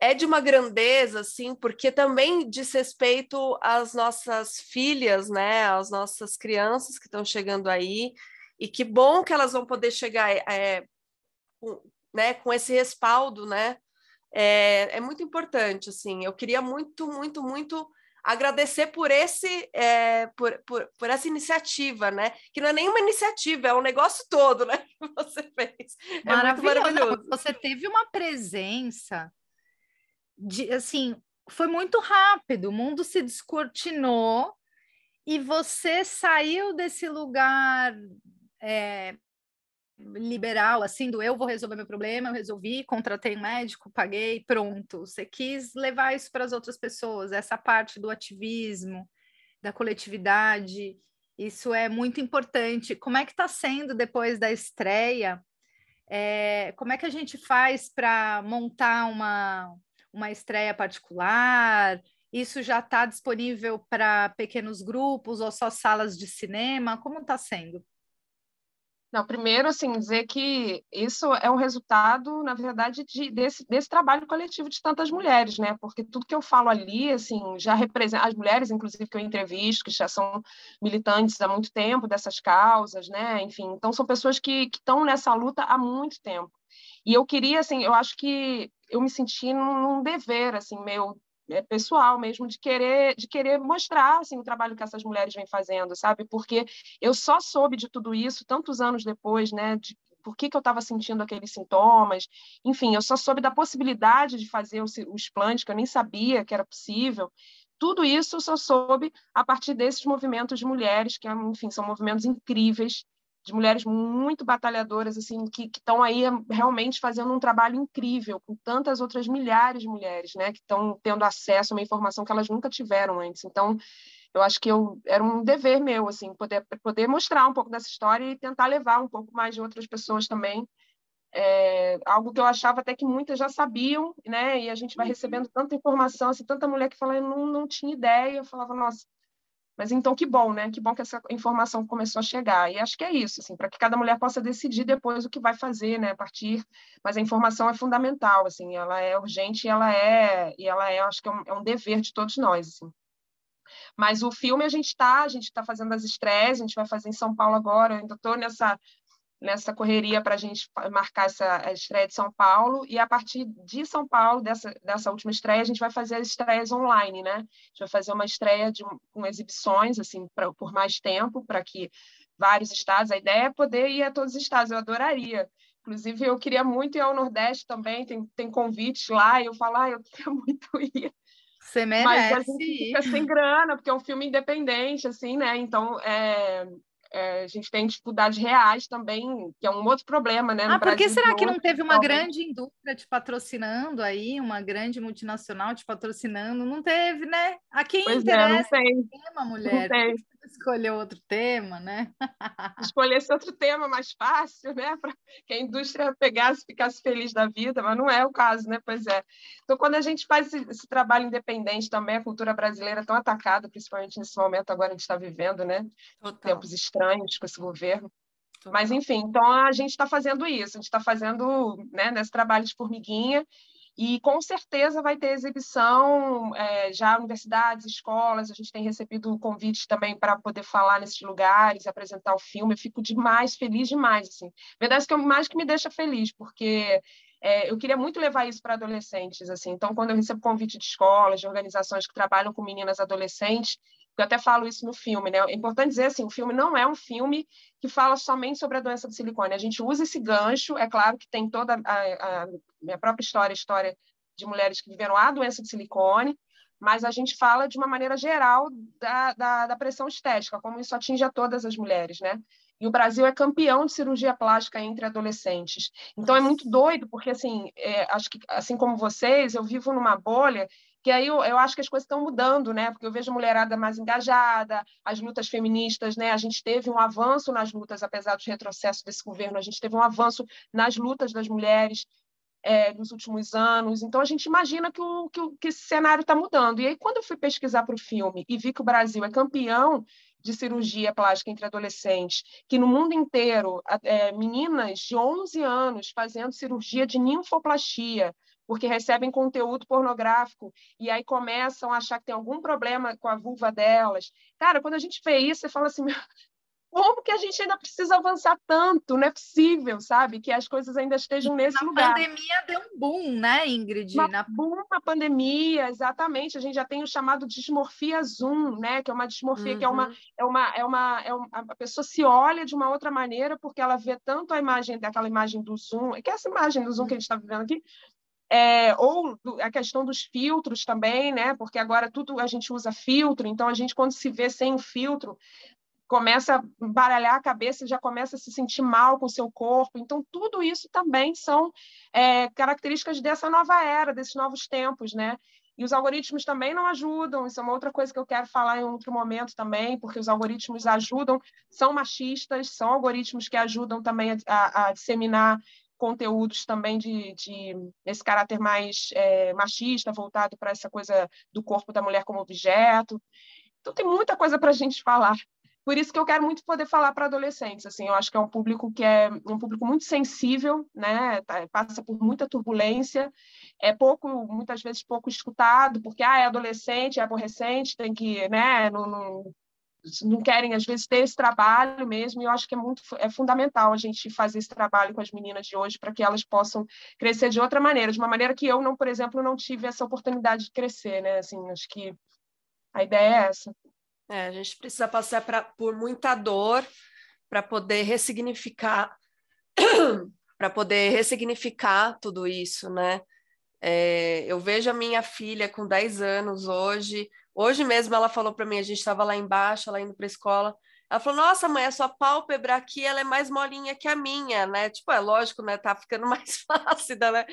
é de uma grandeza, assim, porque também diz respeito às nossas filhas, né, às nossas crianças que estão chegando aí, e que bom que elas vão poder chegar é, com, né, com esse respaldo, né, é, é muito importante, assim, eu queria muito, muito, muito agradecer por esse é, por, por, por, essa iniciativa, né? Que não é nenhuma iniciativa, é um negócio todo, né? Que você fez. É maravilhoso. Você teve uma presença de, assim, foi muito rápido, o mundo se descortinou e você saiu desse lugar é, liberal, assim, do eu vou resolver meu problema, eu resolvi, contratei um médico, paguei, pronto. Você quis levar isso para as outras pessoas, essa parte do ativismo, da coletividade, isso é muito importante. Como é que está sendo depois da estreia? É, como é que a gente faz para montar uma, uma estreia particular? Isso já está disponível para pequenos grupos ou só salas de cinema? Como está sendo? Não, primeiro, assim, dizer que isso é um resultado, na verdade, de, desse, desse trabalho coletivo de tantas mulheres, né? Porque tudo que eu falo ali, assim, já representa as mulheres, inclusive, que eu entrevisto, que já são militantes há muito tempo dessas causas, né? Enfim, então são pessoas que estão nessa luta há muito tempo. E eu queria, assim, eu acho que eu me senti num, dever, assim, meu é, pessoal mesmo de querer de querer mostrar assim o trabalho que essas mulheres vêm fazendo sabe? Porque eu só soube de tudo isso tantos anos depois né de por que, que eu estava sentindo aqueles sintomas. Enfim eu só soube da possibilidade de fazer o, o explante que eu nem sabia que era possível. Tudo isso eu só soube a partir desses movimentos de mulheres que enfim são movimentos incríveis de mulheres muito batalhadoras, assim, que estão aí realmente fazendo um trabalho incrível, com tantas outras milhares de mulheres, né, que estão tendo acesso a uma informação que elas nunca tiveram antes. Então, eu acho que eu, era um dever meu, assim, poder, poder mostrar um pouco dessa história e tentar levar um pouco mais de outras pessoas também. É, algo que eu achava até que muitas já sabiam, né, e a gente vai uhum. recebendo tanta informação, assim, tanta mulher que fala, eu não, não tinha ideia, eu falava, nossa, mas então que bom, né? Que bom que essa informação começou a chegar. E acho que é isso, assim, para que cada mulher possa decidir depois o que vai fazer, né, a partir. Mas a informação é fundamental, assim, ela é urgente, e ela é e ela é, acho que é um, é um dever de todos nós, assim. Mas o filme a gente está, a gente está fazendo as estreias, a gente vai fazer em São Paulo agora. Eu ainda estou nessa nessa correria para a gente marcar essa estreia de São Paulo, e a partir de São Paulo, dessa, dessa última estreia, a gente vai fazer as estreias online, né? A gente vai fazer uma estreia de, com exibições, assim, pra, por mais tempo, para que vários estados, a ideia é poder ir a todos os estados, eu adoraria. Inclusive, eu queria muito ir ao Nordeste também, tem, tem convites lá, e eu falo, ah, eu queria muito ir. Você merece. Mas a gente fica sem grana, porque é um filme independente, assim, né? Então, é, é, a gente tem dificuldades reais também, que é um outro problema, né? ah, por que será que não teve uma grande indústria te patrocinnando aí, uma grande multinacional te patrocinando? Não teve, né? A quem pois interessa é, não tem. tema, mulher? Não tem escolher outro tema, né? Escolhesse outro tema mais fácil, né? Para que a indústria pegasse, ficasse feliz da vida, mas não é o caso, né? Pois é. Então, quando a gente faz esse, esse trabalho independente também, a cultura brasileira é tão atacada, principalmente nesse momento agora a gente está vivendo, né? Total. Tempos estranhos com esse governo. Total. Mas, enfim, então a gente está fazendo isso, a gente está fazendo né, nesse trabalho de formiguinha E com certeza vai ter exibição, é, já universidades, escolas, a gente tem recebido convites também para poder falar nesses lugares, apresentar o filme. Eu fico demais, feliz demais. Assim. Verdade que é mais que me deixa feliz, porque é, eu queria muito levar isso para adolescentes. assim. Então, quando eu recebo convite de escolas, de organizações que trabalham com meninas adolescentes, eu até falo isso no filme, né? É importante dizer assim, o filme não é um filme que fala somente sobre a doença do silicone. A gente usa esse gancho, é claro que tem toda a, a minha própria história, a história de mulheres que viveram a doença de silicone, mas a gente fala de uma maneira geral da, da, da pressão estética, como isso atinge a todas as mulheres, né? E o Brasil é campeão de cirurgia plástica entre adolescentes. Então é muito doido, porque assim, é, acho que assim como vocês, eu vivo numa bolha que aí eu, eu acho que as coisas estão mudando, né? Porque eu vejo a mulherada mais engajada, as lutas feministas, né? A gente teve um avanço nas lutas, apesar dos retrocessos desse governo, a gente teve um avanço nas lutas das mulheres é, nos últimos anos. Então a gente imagina que, o, que, o, que esse cenário está mudando. E aí, quando eu fui pesquisar para o filme e vi que o Brasil é campeão de cirurgia plástica entre adolescentes, que no mundo inteiro, é, meninas de 11 anos fazendo cirurgia de ninfoplastia, porque recebem conteúdo pornográfico e aí começam a achar que tem algum problema com a vulva delas. Cara, quando a gente vê isso, você fala assim, como que a gente ainda precisa avançar tanto? Não é possível, sabe? Que as coisas ainda estejam nesse na lugar. A pandemia deu um boom, né, Ingrid? Uma na... boom na pandemia, exatamente. A gente já tem o chamado dismorfia Zoom, né? Que é uma dismorfia uhum. que é uma, é uma, é uma, é uma, a pessoa se olha de uma outra maneira porque ela vê tanto a imagem daquela imagem do Zoom, que é essa imagem do Zoom que a gente está vivendo aqui, é, ou a questão dos filtros também, né? Porque agora tudo a gente usa filtro, então a gente, quando se vê sem o filtro, começa a baralhar a cabeça, já começa a se sentir mal com o seu corpo. Então, tudo isso também são é, características dessa nova era, desses novos tempos, né? E os algoritmos também não ajudam, isso é uma outra coisa que eu quero falar em outro momento também, porque os algoritmos ajudam, são machistas, são algoritmos que ajudam também a, a, a disseminar conteúdos também de, de esse caráter mais é, machista, voltado para essa coisa do corpo da mulher como objeto. Então, tem muita coisa para a gente falar. Por isso que eu quero muito poder falar para adolescentes. Assim, eu acho que é um público que é um público muito sensível, né? Tá, passa por muita turbulência, é pouco, muitas vezes pouco escutado, porque ah, é adolescente, é aborrecente, tem que, né? Não, não, não querem às vezes ter esse trabalho mesmo. E eu acho que é muito é fundamental a gente fazer esse trabalho com as meninas de hoje para que elas possam crescer de outra maneira, de uma maneira que eu não, por exemplo, não tive essa oportunidade de crescer, né? Assim, acho que a ideia é essa. É, a gente precisa passar pra, por muita dor para poder ressignificar para poder ressignificar tudo isso, né? É, eu vejo a minha filha com 10 anos hoje. Hoje mesmo ela falou para mim, a gente estava lá embaixo, ela indo para a escola. Ela falou: Nossa, mãe, a sua pálpebra aqui ela é mais molinha que a minha, né? Tipo, é lógico, né? Tá ficando mais flácida, né?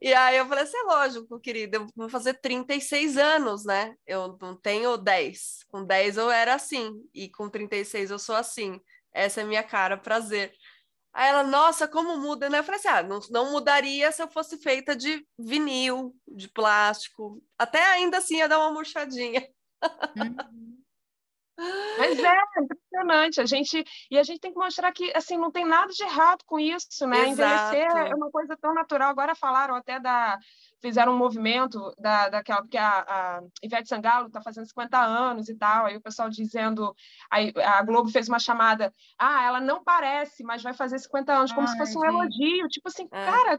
E aí eu falei assim: É lógico, querida, eu vou fazer 36 anos, né? Eu não tenho 10. Com 10 eu era assim, e com 36 eu sou assim. Essa é minha cara, prazer. Aí ela, nossa, como muda, né? Eu falei assim: ah, não, não mudaria se eu fosse feita de vinil, de plástico. Até ainda assim ia dar uma murchadinha. Uhum. Mas é, é impressionante. A gente, e a gente tem que mostrar que assim, não tem nada de errado com isso, né? Exato. Envelhecer é uma coisa tão natural. Agora falaram até da. Fizeram um movimento da, daquela, porque a, a Ivete Sangalo está fazendo 50 anos e tal, aí o pessoal dizendo, aí a Globo fez uma chamada, ah, ela não parece, mas vai fazer 50 anos, como Ai, se fosse um elogio, tipo assim, é. cara,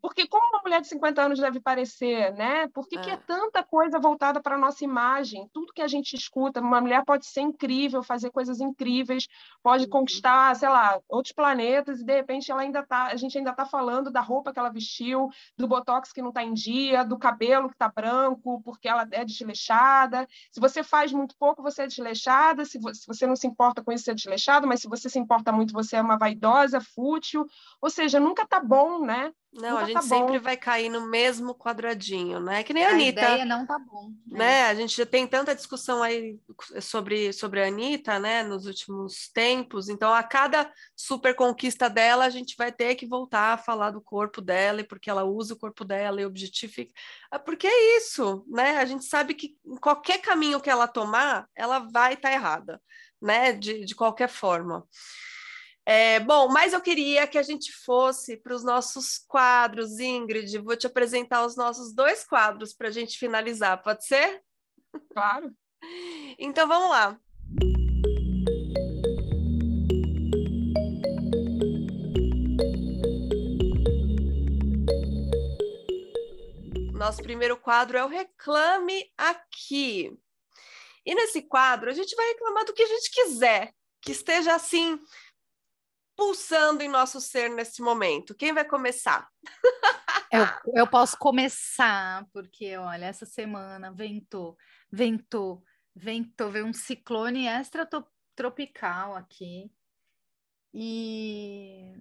porque como uma mulher de 50 anos deve parecer, né? Por que é, que é tanta coisa voltada para a nossa imagem? Tudo que a gente escuta, uma mulher pode ser incrível, fazer coisas incríveis, pode uhum. conquistar, sei lá, outros planetas, e de repente ela ainda tá, a gente ainda está falando da roupa que ela vestiu, do botox que não está em dia, do cabelo que está branco, porque ela é desleixada. Se você faz muito pouco, você é desleixada. Se você não se importa com isso, você é desleixado, mas se você se importa muito, você é uma vaidosa, fútil. Ou seja, nunca está bom, né? Não, a gente tá sempre vai cair no mesmo quadradinho, né? Que nem a, a Anitta. A ideia não tá bom. Né? né? A gente já tem tanta discussão aí sobre, sobre a Anitta, né? Nos últimos tempos. Então, a cada super conquista dela, a gente vai ter que voltar a falar do corpo dela, e porque ela usa o corpo dela e objetifica. Ah, porque é isso, né? A gente sabe que em qualquer caminho que ela tomar, ela vai estar tá errada, né? De, de qualquer forma. É, bom, mas eu queria que a gente fosse para os nossos quadros, Ingrid. Vou te apresentar os nossos dois quadros para a gente finalizar, pode ser? Claro. Então vamos lá. Nosso primeiro quadro é o Reclame Aqui. E nesse quadro a gente vai reclamar do que a gente quiser, que esteja assim pulsando em nosso ser nesse momento. Quem vai começar? Eu, eu posso começar, porque olha, essa semana ventou, ventou, ventou, veio um ciclone extratropical aqui. E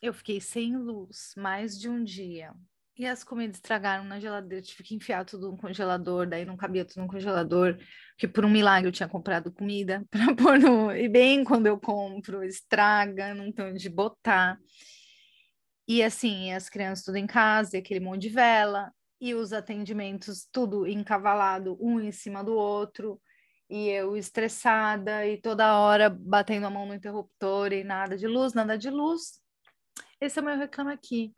eu fiquei sem luz mais de um dia. E as comidas estragaram na geladeira, tive que enfiar tudo no congelador, daí não cabia tudo no congelador, que por um milagre eu tinha comprado comida para pôr no. E bem quando eu compro, estraga, não tem onde botar. E assim, as crianças tudo em casa, e aquele monte de vela, e os atendimentos tudo encavalado, um em cima do outro, e eu estressada, e toda hora batendo a mão no interruptor, e nada de luz, nada de luz. Esse é o meu reclamo aqui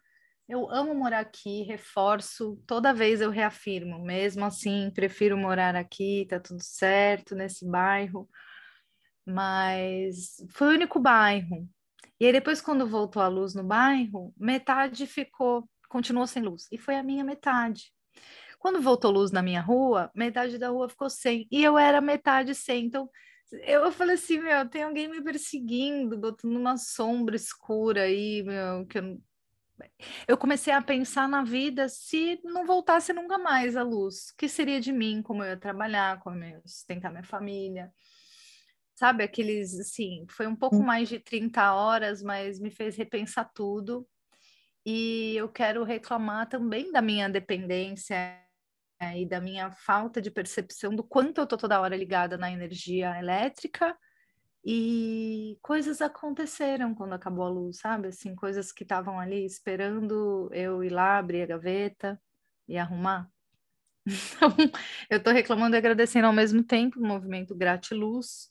eu amo morar aqui, reforço, toda vez eu reafirmo, mesmo assim, prefiro morar aqui, tá tudo certo nesse bairro, mas foi o único bairro. E aí depois quando voltou a luz no bairro, metade ficou, continuou sem luz, e foi a minha metade. Quando voltou luz na minha rua, metade da rua ficou sem, e eu era metade sem, então eu falei assim, meu, tem alguém me perseguindo, botando uma sombra escura aí, meu, que eu eu comecei a pensar na vida se não voltasse nunca mais a luz. O que seria de mim? Como eu ia trabalhar, como eu ia sustentar minha família? Sabe, aqueles, assim, foi um pouco hum. mais de 30 horas, mas me fez repensar tudo. E eu quero reclamar também da minha dependência e da minha falta de percepção do quanto eu tô toda hora ligada na energia elétrica e coisas aconteceram quando acabou a luz, sabe? Assim, coisas que estavam ali esperando eu ir lá, abrir a gaveta e arrumar. Então, eu estou reclamando e agradecendo ao mesmo tempo o movimento Gratiluz,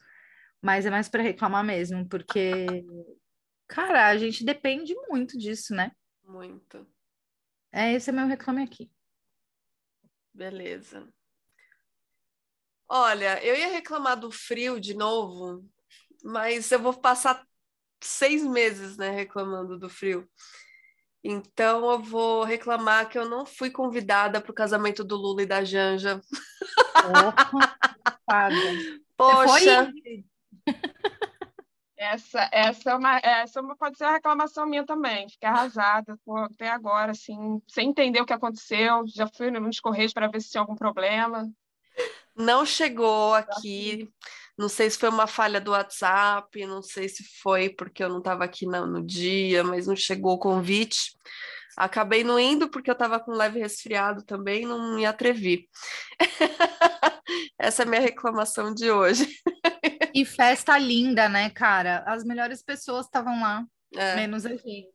mas é mais para reclamar mesmo, porque, cara, a gente depende muito disso, né? Muito. É, esse é meu reclame aqui. Beleza. Olha, eu ia reclamar do frio de novo, mas eu vou passar seis meses, né, reclamando do frio. Então eu vou reclamar que eu não fui convidada para o casamento do Lula e da Janja. Poxa. Essa, essa, é uma, essa é pode ser uma reclamação minha também. Fiquei arrasada até agora, assim, sem entender o que aconteceu. Já fui nos Correios para ver se tinha algum problema. Não chegou aqui. Não sei se foi uma falha do WhatsApp, não sei se foi porque eu não estava aqui no, no dia, mas não chegou o convite. Acabei não indo porque eu estava com leve resfriado também, não me atrevi. Essa é a minha reclamação de hoje. E festa linda, né, cara? As melhores pessoas estavam lá. É. Menos a gente.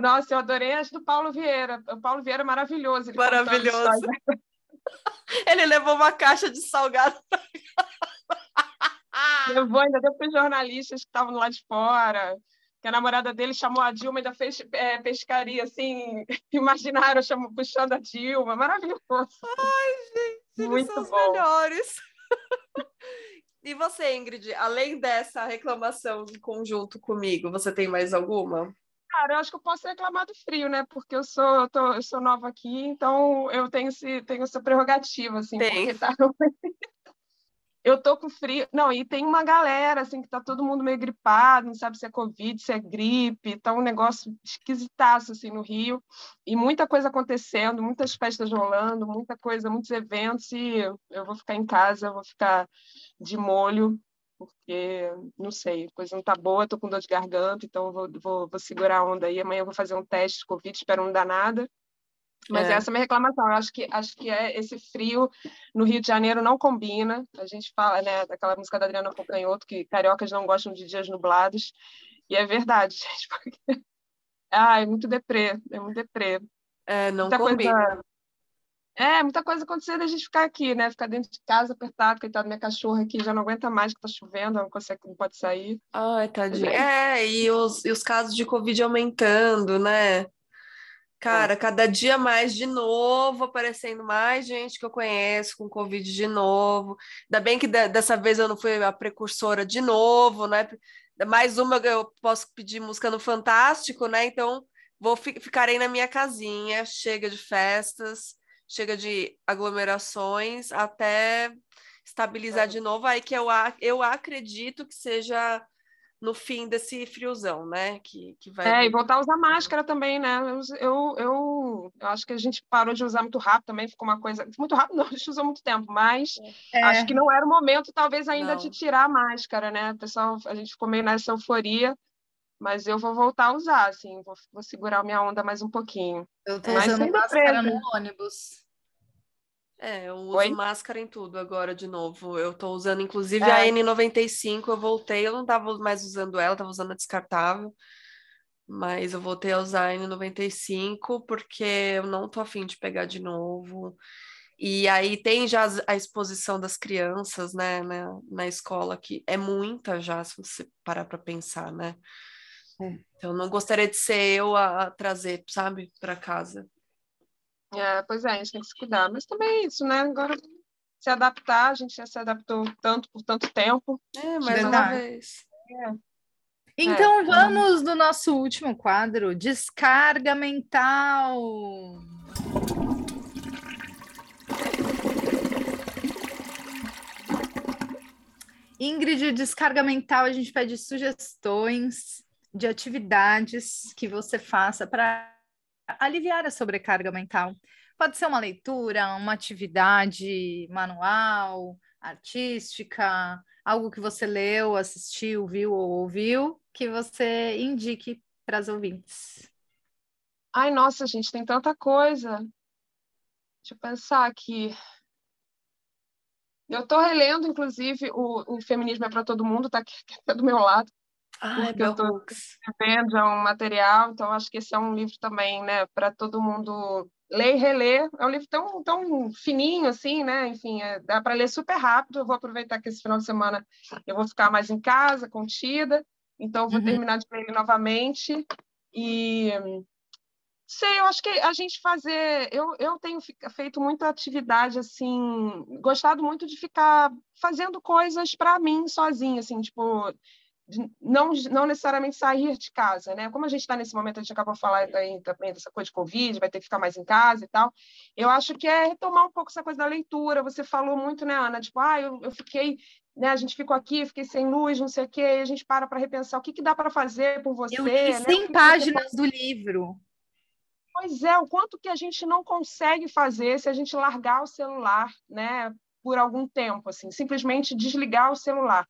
Nossa, eu adorei as do Paulo Vieira. O Paulo Vieira é maravilhoso. maravilhoso. Ele levou uma caixa de salgado Levou ainda deu para os jornalistas que estavam lá de fora, que a namorada dele chamou a Dilma e ainda fez é, pescaria, assim, imaginaram chamou, puxando a Dilma, maravilhoso. Ai, gente, Muito são os bom. melhores. E você, Ingrid, além dessa reclamação em conjunto comigo, você tem mais alguma? Cara, eu acho que eu posso reclamar do frio, né? Porque eu sou, eu, tô, eu sou nova aqui, então eu tenho, esse, tenho essa prerrogativa, assim, tem. tá eu tô com frio. Não, e tem uma galera, assim, que tá todo mundo meio gripado, não sabe se é Covid, se é gripe, tá um negócio esquisitaço, assim, no Rio. E muita coisa acontecendo, muitas festas rolando, muita coisa, muitos eventos, e eu vou ficar em casa, eu vou ficar de molho, porque, não sei, a coisa não tá boa, tô com dor de garganta, então vou, vou, vou segurar a onda aí. Amanhã eu vou fazer um teste de Covid, espero não dar nada. Mas é. essa é a minha reclamação. Eu acho que, acho que é esse frio no Rio de Janeiro não combina. A gente fala, né, daquela música da Adriana Companhoto, que cariocas não gostam de dias nublados. E é verdade, gente, porque... Ah, é muito deprê, é muito deprê. É, não Muita combina. Coisa... É, muita coisa acontecendo a gente ficar aqui, né? Ficar dentro de casa apertado, coitado, minha cachorra aqui já não aguenta mais que tá chovendo, não consegue, não pode sair. Ai, tadinha. É, e os, e os casos de Covid aumentando, né? Cara, cada dia mais de novo aparecendo mais gente que eu conheço com Covid de novo. Ainda bem que dessa vez eu não fui a precursora de novo, né? Mais uma eu posso pedir música no Fantástico, né? Então vou ficarei na minha casinha, chega de festas chega de aglomerações até estabilizar é. de novo, aí que eu, eu acredito que seja no fim desse friozão, né? Que, que vai... É, e voltar a usar máscara também, né? Eu, eu, eu, eu, acho que a gente parou de usar muito rápido também, ficou uma coisa. Muito rápido, não, a gente usou muito tempo, mas é. acho que não era o momento, talvez, ainda não. de tirar a máscara, né? O pessoal, a gente ficou meio nessa euforia. Mas eu vou voltar a usar, assim, vou, vou segurar a minha onda mais um pouquinho. Eu tô Mas usando máscara no ônibus. É, eu uso Oi? máscara em tudo agora de novo. Eu tô usando, inclusive, é. a N95, eu voltei, eu não tava mais usando ela, tava usando a descartável. Mas eu voltei a usar a N95 porque eu não tô afim de pegar de novo. E aí tem já a exposição das crianças, né, na, na escola, que é muita já, se você parar para pensar, né? É. Então, não gostaria de ser eu a, a trazer, sabe, para casa. É, pois é, a gente tem que se cuidar. Mas também é isso, né? Agora se adaptar, a gente já se adaptou tanto por tanto tempo. É, mais uma vez. É. Então é. vamos no nosso último quadro, descarga mental. Ingrid, descarga mental, a gente pede sugestões de atividades que você faça para aliviar a sobrecarga mental. Pode ser uma leitura, uma atividade manual, artística, algo que você leu, assistiu, viu ou ouviu, que você indique para as ouvintes. Ai, nossa, gente, tem tanta coisa. Deixa eu pensar aqui. Eu estou relendo, inclusive, o, o Feminismo é para Todo Mundo, está aqui tá do meu lado. Ah, é eu estou vendo um material, então acho que esse é um livro também, né, para todo mundo ler e reler. É um livro tão, tão fininho assim, né? Enfim, é, dá para ler super rápido. Eu vou aproveitar que esse final de semana eu vou ficar mais em casa, contida, então vou uhum. terminar de ler ele novamente. E sei, eu acho que a gente fazer. Eu, eu tenho feito muita atividade assim, gostado muito de ficar fazendo coisas para mim sozinha, assim, tipo não, não necessariamente sair de casa, né? Como a gente está nesse momento, a gente acabou de falar aí também dessa coisa de Covid, vai ter que ficar mais em casa e tal. Eu acho que é retomar um pouco essa coisa da leitura. Você falou muito, né, Ana? Tipo, ah, eu, eu fiquei, né? A gente ficou aqui, fiquei sem luz, não sei o quê. E a gente para para repensar o que, que dá para fazer por você. Eu li 100 né? páginas do livro. Pois é, o quanto que a gente não consegue fazer se a gente largar o celular, né? Por algum tempo, assim, simplesmente desligar o celular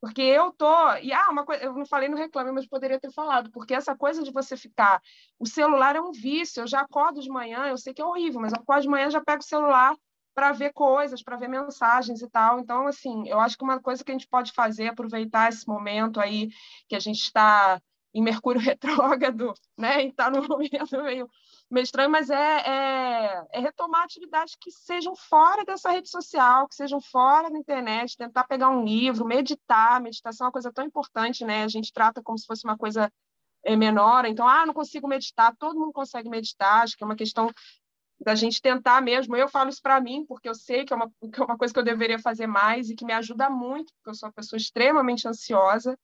porque eu tô. E ah, uma coisa, eu não falei no reclame, mas poderia ter falado, porque essa coisa de você ficar. O celular é um vício. Eu já acordo de manhã, eu sei que é horrível, mas eu acordo de manhã já pego o celular para ver coisas, para ver mensagens e tal. Então, assim, eu acho que uma coisa que a gente pode fazer é aproveitar esse momento aí que a gente está em Mercúrio retrógrado, né? E está no momento meio meio estranho, mas é, é, é, retomar atividades que sejam fora dessa rede social, que sejam fora da internet, tentar pegar um livro, meditar. Meditação é uma coisa tão importante, né? A gente trata como se fosse uma coisa é, menor. Então, ah, não consigo meditar. Todo mundo consegue meditar. Acho que é uma questão da gente tentar mesmo. Eu falo isso para mim, porque eu sei que é, uma, que é uma coisa que eu deveria fazer mais e que me ajuda muito, porque eu sou uma pessoa extremamente ansiosa.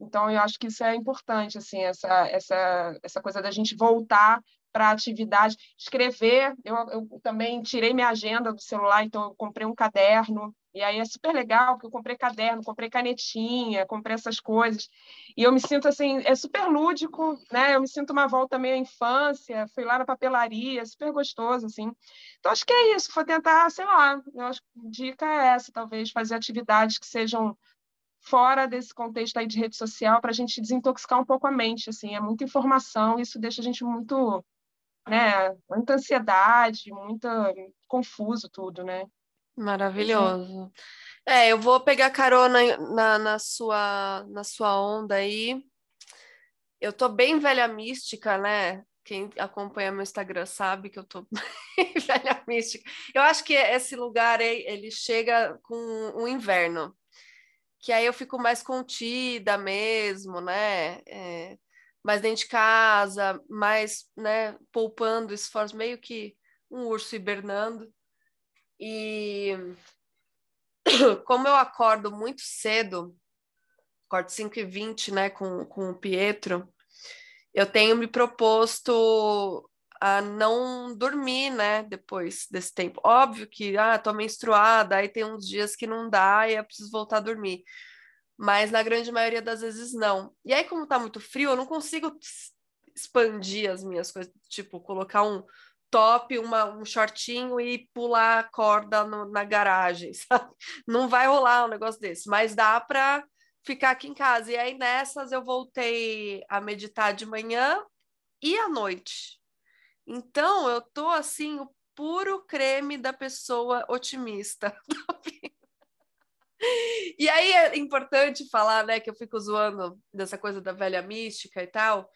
Então, eu acho que isso é importante, assim, essa, essa, essa coisa da gente voltar para atividade. Escrever, eu, eu, também tirei minha agenda do celular, então eu comprei um caderno, e aí é super legal, porque eu comprei caderno, comprei canetinha, comprei essas coisas, e eu me sinto assim, é super lúdico, né? Eu me sinto uma volta meio à infância, fui lá na papelaria, super gostoso, assim. Então, acho que é isso, vou tentar, sei lá, eu acho que a dica é essa, talvez, fazer atividades que sejam fora desse contexto aí de rede social para a gente desintoxicar um pouco a mente, assim, é muita informação, isso deixa a gente muito né? Muita ansiedade, muita confuso tudo, né? Maravilhoso. É, eu vou pegar carona na, na, sua, na sua onda aí. Eu tô bem velha mística, né? Quem acompanha meu Instagram sabe que eu tô velha mística. Eu acho que esse lugar ele chega com o inverno, que aí eu fico mais contida mesmo, né? É, mais dentro de casa, mais, né, poupando esforço, meio que um urso hibernando. E como eu acordo muito cedo, acordo 5 e 20 né, com, com o Pietro, eu tenho me proposto a não dormir, né, depois desse tempo. Óbvio que, ah, tô menstruada, aí tem uns dias que não dá e eu preciso voltar a dormir. Mas na grande maioria das vezes não. E aí, como tá muito frio, eu não consigo expandir as minhas coisas, tipo, colocar um top, uma, um shortinho e pular a corda no, na garagem, sabe? Não vai rolar um negócio desse, mas dá para ficar aqui em casa. E aí nessas eu voltei a meditar de manhã e à noite. Então eu tô assim, o puro creme da pessoa otimista. e aí é importante falar, né, que eu fico zoando dessa coisa da velha mística e tal,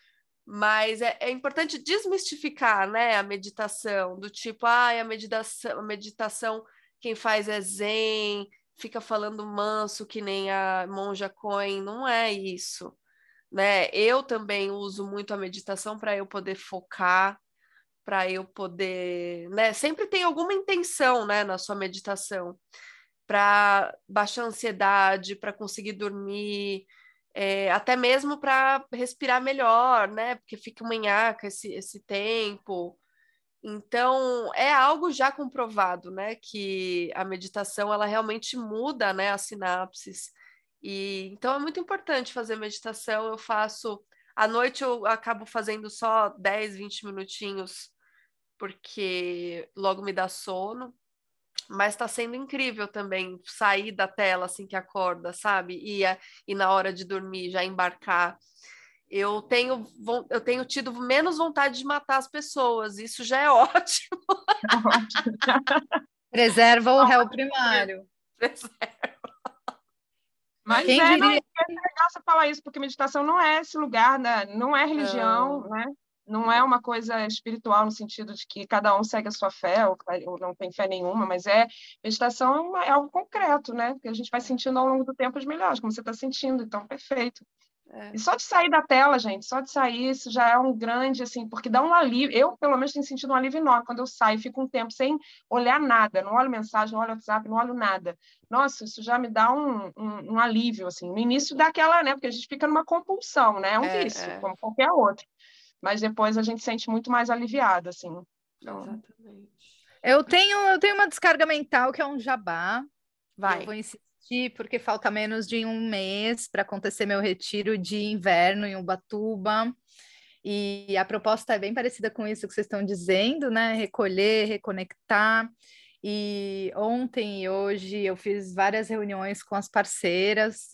mas é, é importante desmistificar, né, a meditação, do tipo, ah, a meditação, a meditação quem faz é zen, fica falando manso que nem a monja Coen, não é isso, né? Eu também uso muito a meditação para eu poder focar, para eu poder, né? Sempre tem alguma intenção, né, na sua meditação, para baixar a ansiedade, para conseguir dormir, é, até mesmo para respirar melhor, né? Porque fica manhaca esse, esse tempo. Então, é algo já comprovado, né, que a meditação ela realmente muda, né, as sinapses. E então é muito importante fazer meditação. Eu faço à noite eu acabo fazendo só 10, 20 minutinhos porque logo me dá sono. Mas está sendo incrível também sair da tela assim que acorda, sabe? E, e na hora de dormir já embarcar eu tenho, eu tenho tido menos vontade de matar as pessoas, isso já é ótimo. Preserva o réu primário. Preserva. Mas Quem é, diria... não, é legal você falar isso, porque meditação não é esse lugar, né? não é religião, não. né? Não é uma coisa espiritual no sentido de que cada um segue a sua fé ou, ou não tem fé nenhuma, mas é meditação é, uma, é, algo concreto, né? Que a gente vai sentindo ao longo do tempo as melhores, como você está sentindo, então perfeito. É. E só de sair da tela, gente, só de sair, isso já é um grande, assim, porque dá um alívio. Eu, pelo menos, tenho sentido um alívio enorme quando eu saio, fico um tempo sem olhar nada, não olho mensagem, não olho WhatsApp, não olho nada. Nossa, isso já me dá um, um, um alívio, assim. No início daquela, né, porque a gente fica numa compulsão, né, é um é, vício, é. como qualquer outro. Mas depois a gente sente muito mais aliviada, assim. Então... Exatamente. Eu tenho, eu tenho uma descarga mental que é um jabá. Vai. Eu vou insistir porque falta menos de um mês para acontecer meu retiro de inverno em Ubatuba. E a proposta é bem parecida com isso que vocês estão dizendo, né? Recolher, reconectar. E ontem e hoje eu fiz várias reuniões com as parceiras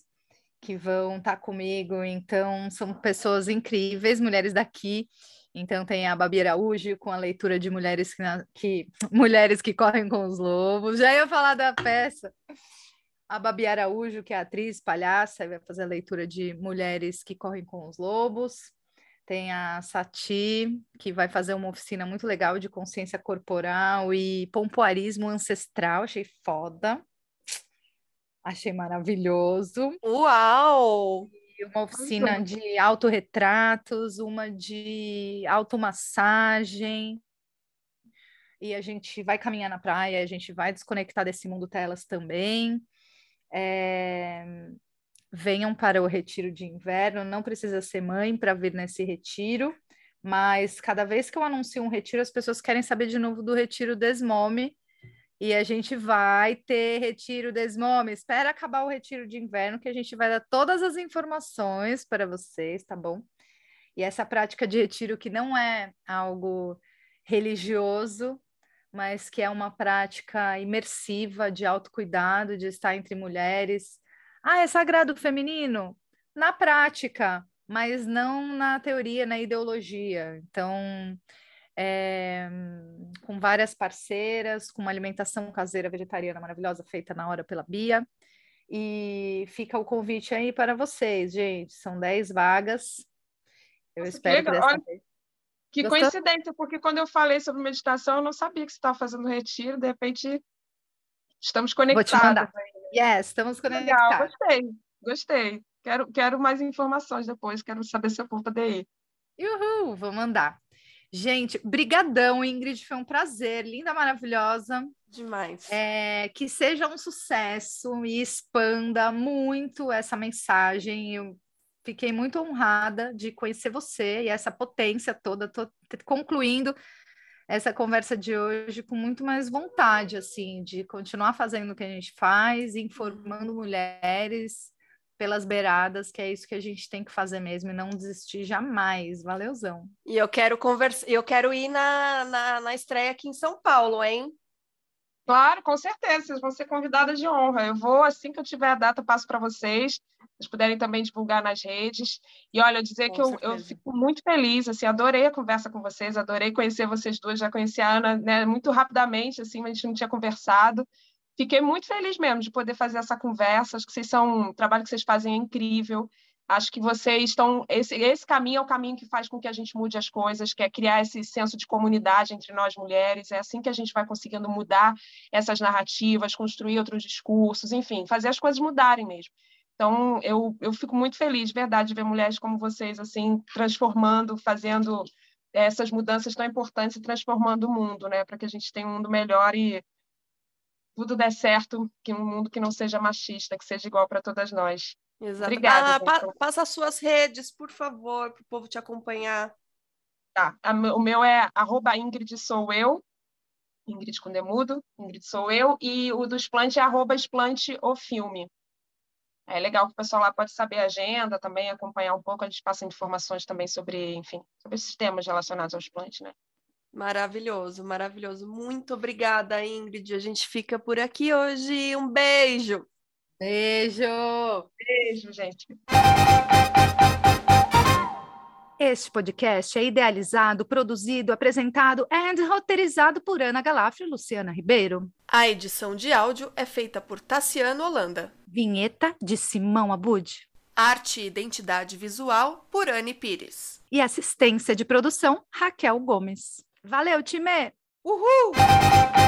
que vão estar tá comigo. Então, são pessoas incríveis, mulheres daqui. Então, tem a Babi Araújo com a leitura de mulheres que, que, mulheres que correm com os lobos. Já ia falar da peça a Babi Araújo, que é atriz, palhaça, vai fazer a leitura de Mulheres que Correm com os Lobos. Tem a Sati, que vai fazer uma oficina muito legal de consciência corporal e pompoarismo ancestral. Achei foda. Achei maravilhoso. Uau! E uma oficina de autorretratos, uma de automassagem. E a gente vai caminhar na praia, a gente vai desconectar desse mundo telas também. É, venham para o retiro de inverno, não precisa ser mãe para vir nesse retiro, mas cada vez que eu anuncio um retiro, as pessoas querem saber de novo do retiro Desmome, e a gente vai ter retiro Desmome. Espera acabar o retiro de inverno, que a gente vai dar todas as informações para vocês, tá bom? E essa prática de retiro que não é algo religioso, mas que é uma prática imersiva de autocuidado, de estar entre mulheres. Ah, é sagrado feminino? Na prática, mas não na teoria, na ideologia. Então, é, com várias parceiras, com uma alimentação caseira vegetariana maravilhosa feita na hora pela Bia. E fica o convite aí para vocês, gente. São 10 vagas. Eu Nossa, espero que, que dessa vez Que Gostou? coincidência, porque quando eu falei sobre meditação, eu não sabia que você estava fazendo retiro, de repente estamos conectados. Vou te mandar. Yes, estamos conectados. Legal, gostei, gostei. Quero, quero mais informações depois, quero saber se eu vou poder ir. Uhul, vou mandar. Gente, brigadão, Ingrid, foi um prazer, linda, maravilhosa. Demais. É, que seja um sucesso e expanda muito essa mensagem. Eu fiquei muito honrada de conhecer você e essa potência toda. Estou concluindo essa conversa de hoje com muito mais vontade, assim, de continuar fazendo o que a gente faz, informando mulheres pelas beiradas, que é isso que a gente tem que fazer mesmo e não desistir jamais. Valeuzão. E eu quero conversar, eu quero ir na, na, na estreia aqui em São Paulo, hein? Claro, com certeza, vocês vão ser convidadas de honra. Eu vou, assim que eu tiver a data, passo para vocês. Vocês puderem também divulgar nas redes. E olha, dizer com que eu, eu, fico muito feliz, assim, adorei a conversa com vocês, adorei conhecer vocês duas, já conheci a Ana né, muito rapidamente, assim, mas a gente não tinha conversado fiquei muito feliz mesmo de poder fazer essa conversa. Acho que vocês são, o trabalho que vocês fazem é incrível. Acho que vocês estão. Esse, esse caminho é o caminho que faz com que a gente mude as coisas, que é criar esse senso de comunidade entre nós mulheres. É assim que a gente vai conseguindo mudar essas narrativas, construir outros discursos, enfim, fazer as coisas mudarem mesmo. Então, eu, eu fico muito feliz, de verdade, de ver mulheres como vocês, assim, transformando, fazendo essas mudanças tão importantes e transformando o mundo, né, para que a gente tenha um mundo melhor e tudo der certo, que um mundo que não seja machista, que seja igual para todas nós. Exato. Obrigada. Ah, pa passa as suas redes, por favor, para o povo te acompanhar. Tá. O meu é arroba Ingrid sou eu, Ingrid com demudo, Ingrid sou eu, e o do Splante é arroba Splante o filme. É legal que o pessoal lá pode saber a agenda também, acompanhar um pouco, a gente passa informações também sobre, enfim, sobre esses temas relacionados ao Splante, né? Maravilhoso, maravilhoso. Muito obrigada, Ingrid. A gente fica por aqui hoje. Um beijo. Beijo. Beijo, gente. Este podcast é idealizado, produzido, apresentado e roteirizado por Ana Galafre e Luciana Ribeiro. A edição de áudio é feita por Tassiano Holanda. Vinheta de Simão Abud. Arte e identidade visual por Anne Pires. E assistência de produção Raquel Gomes. Valeu, time! Uhul!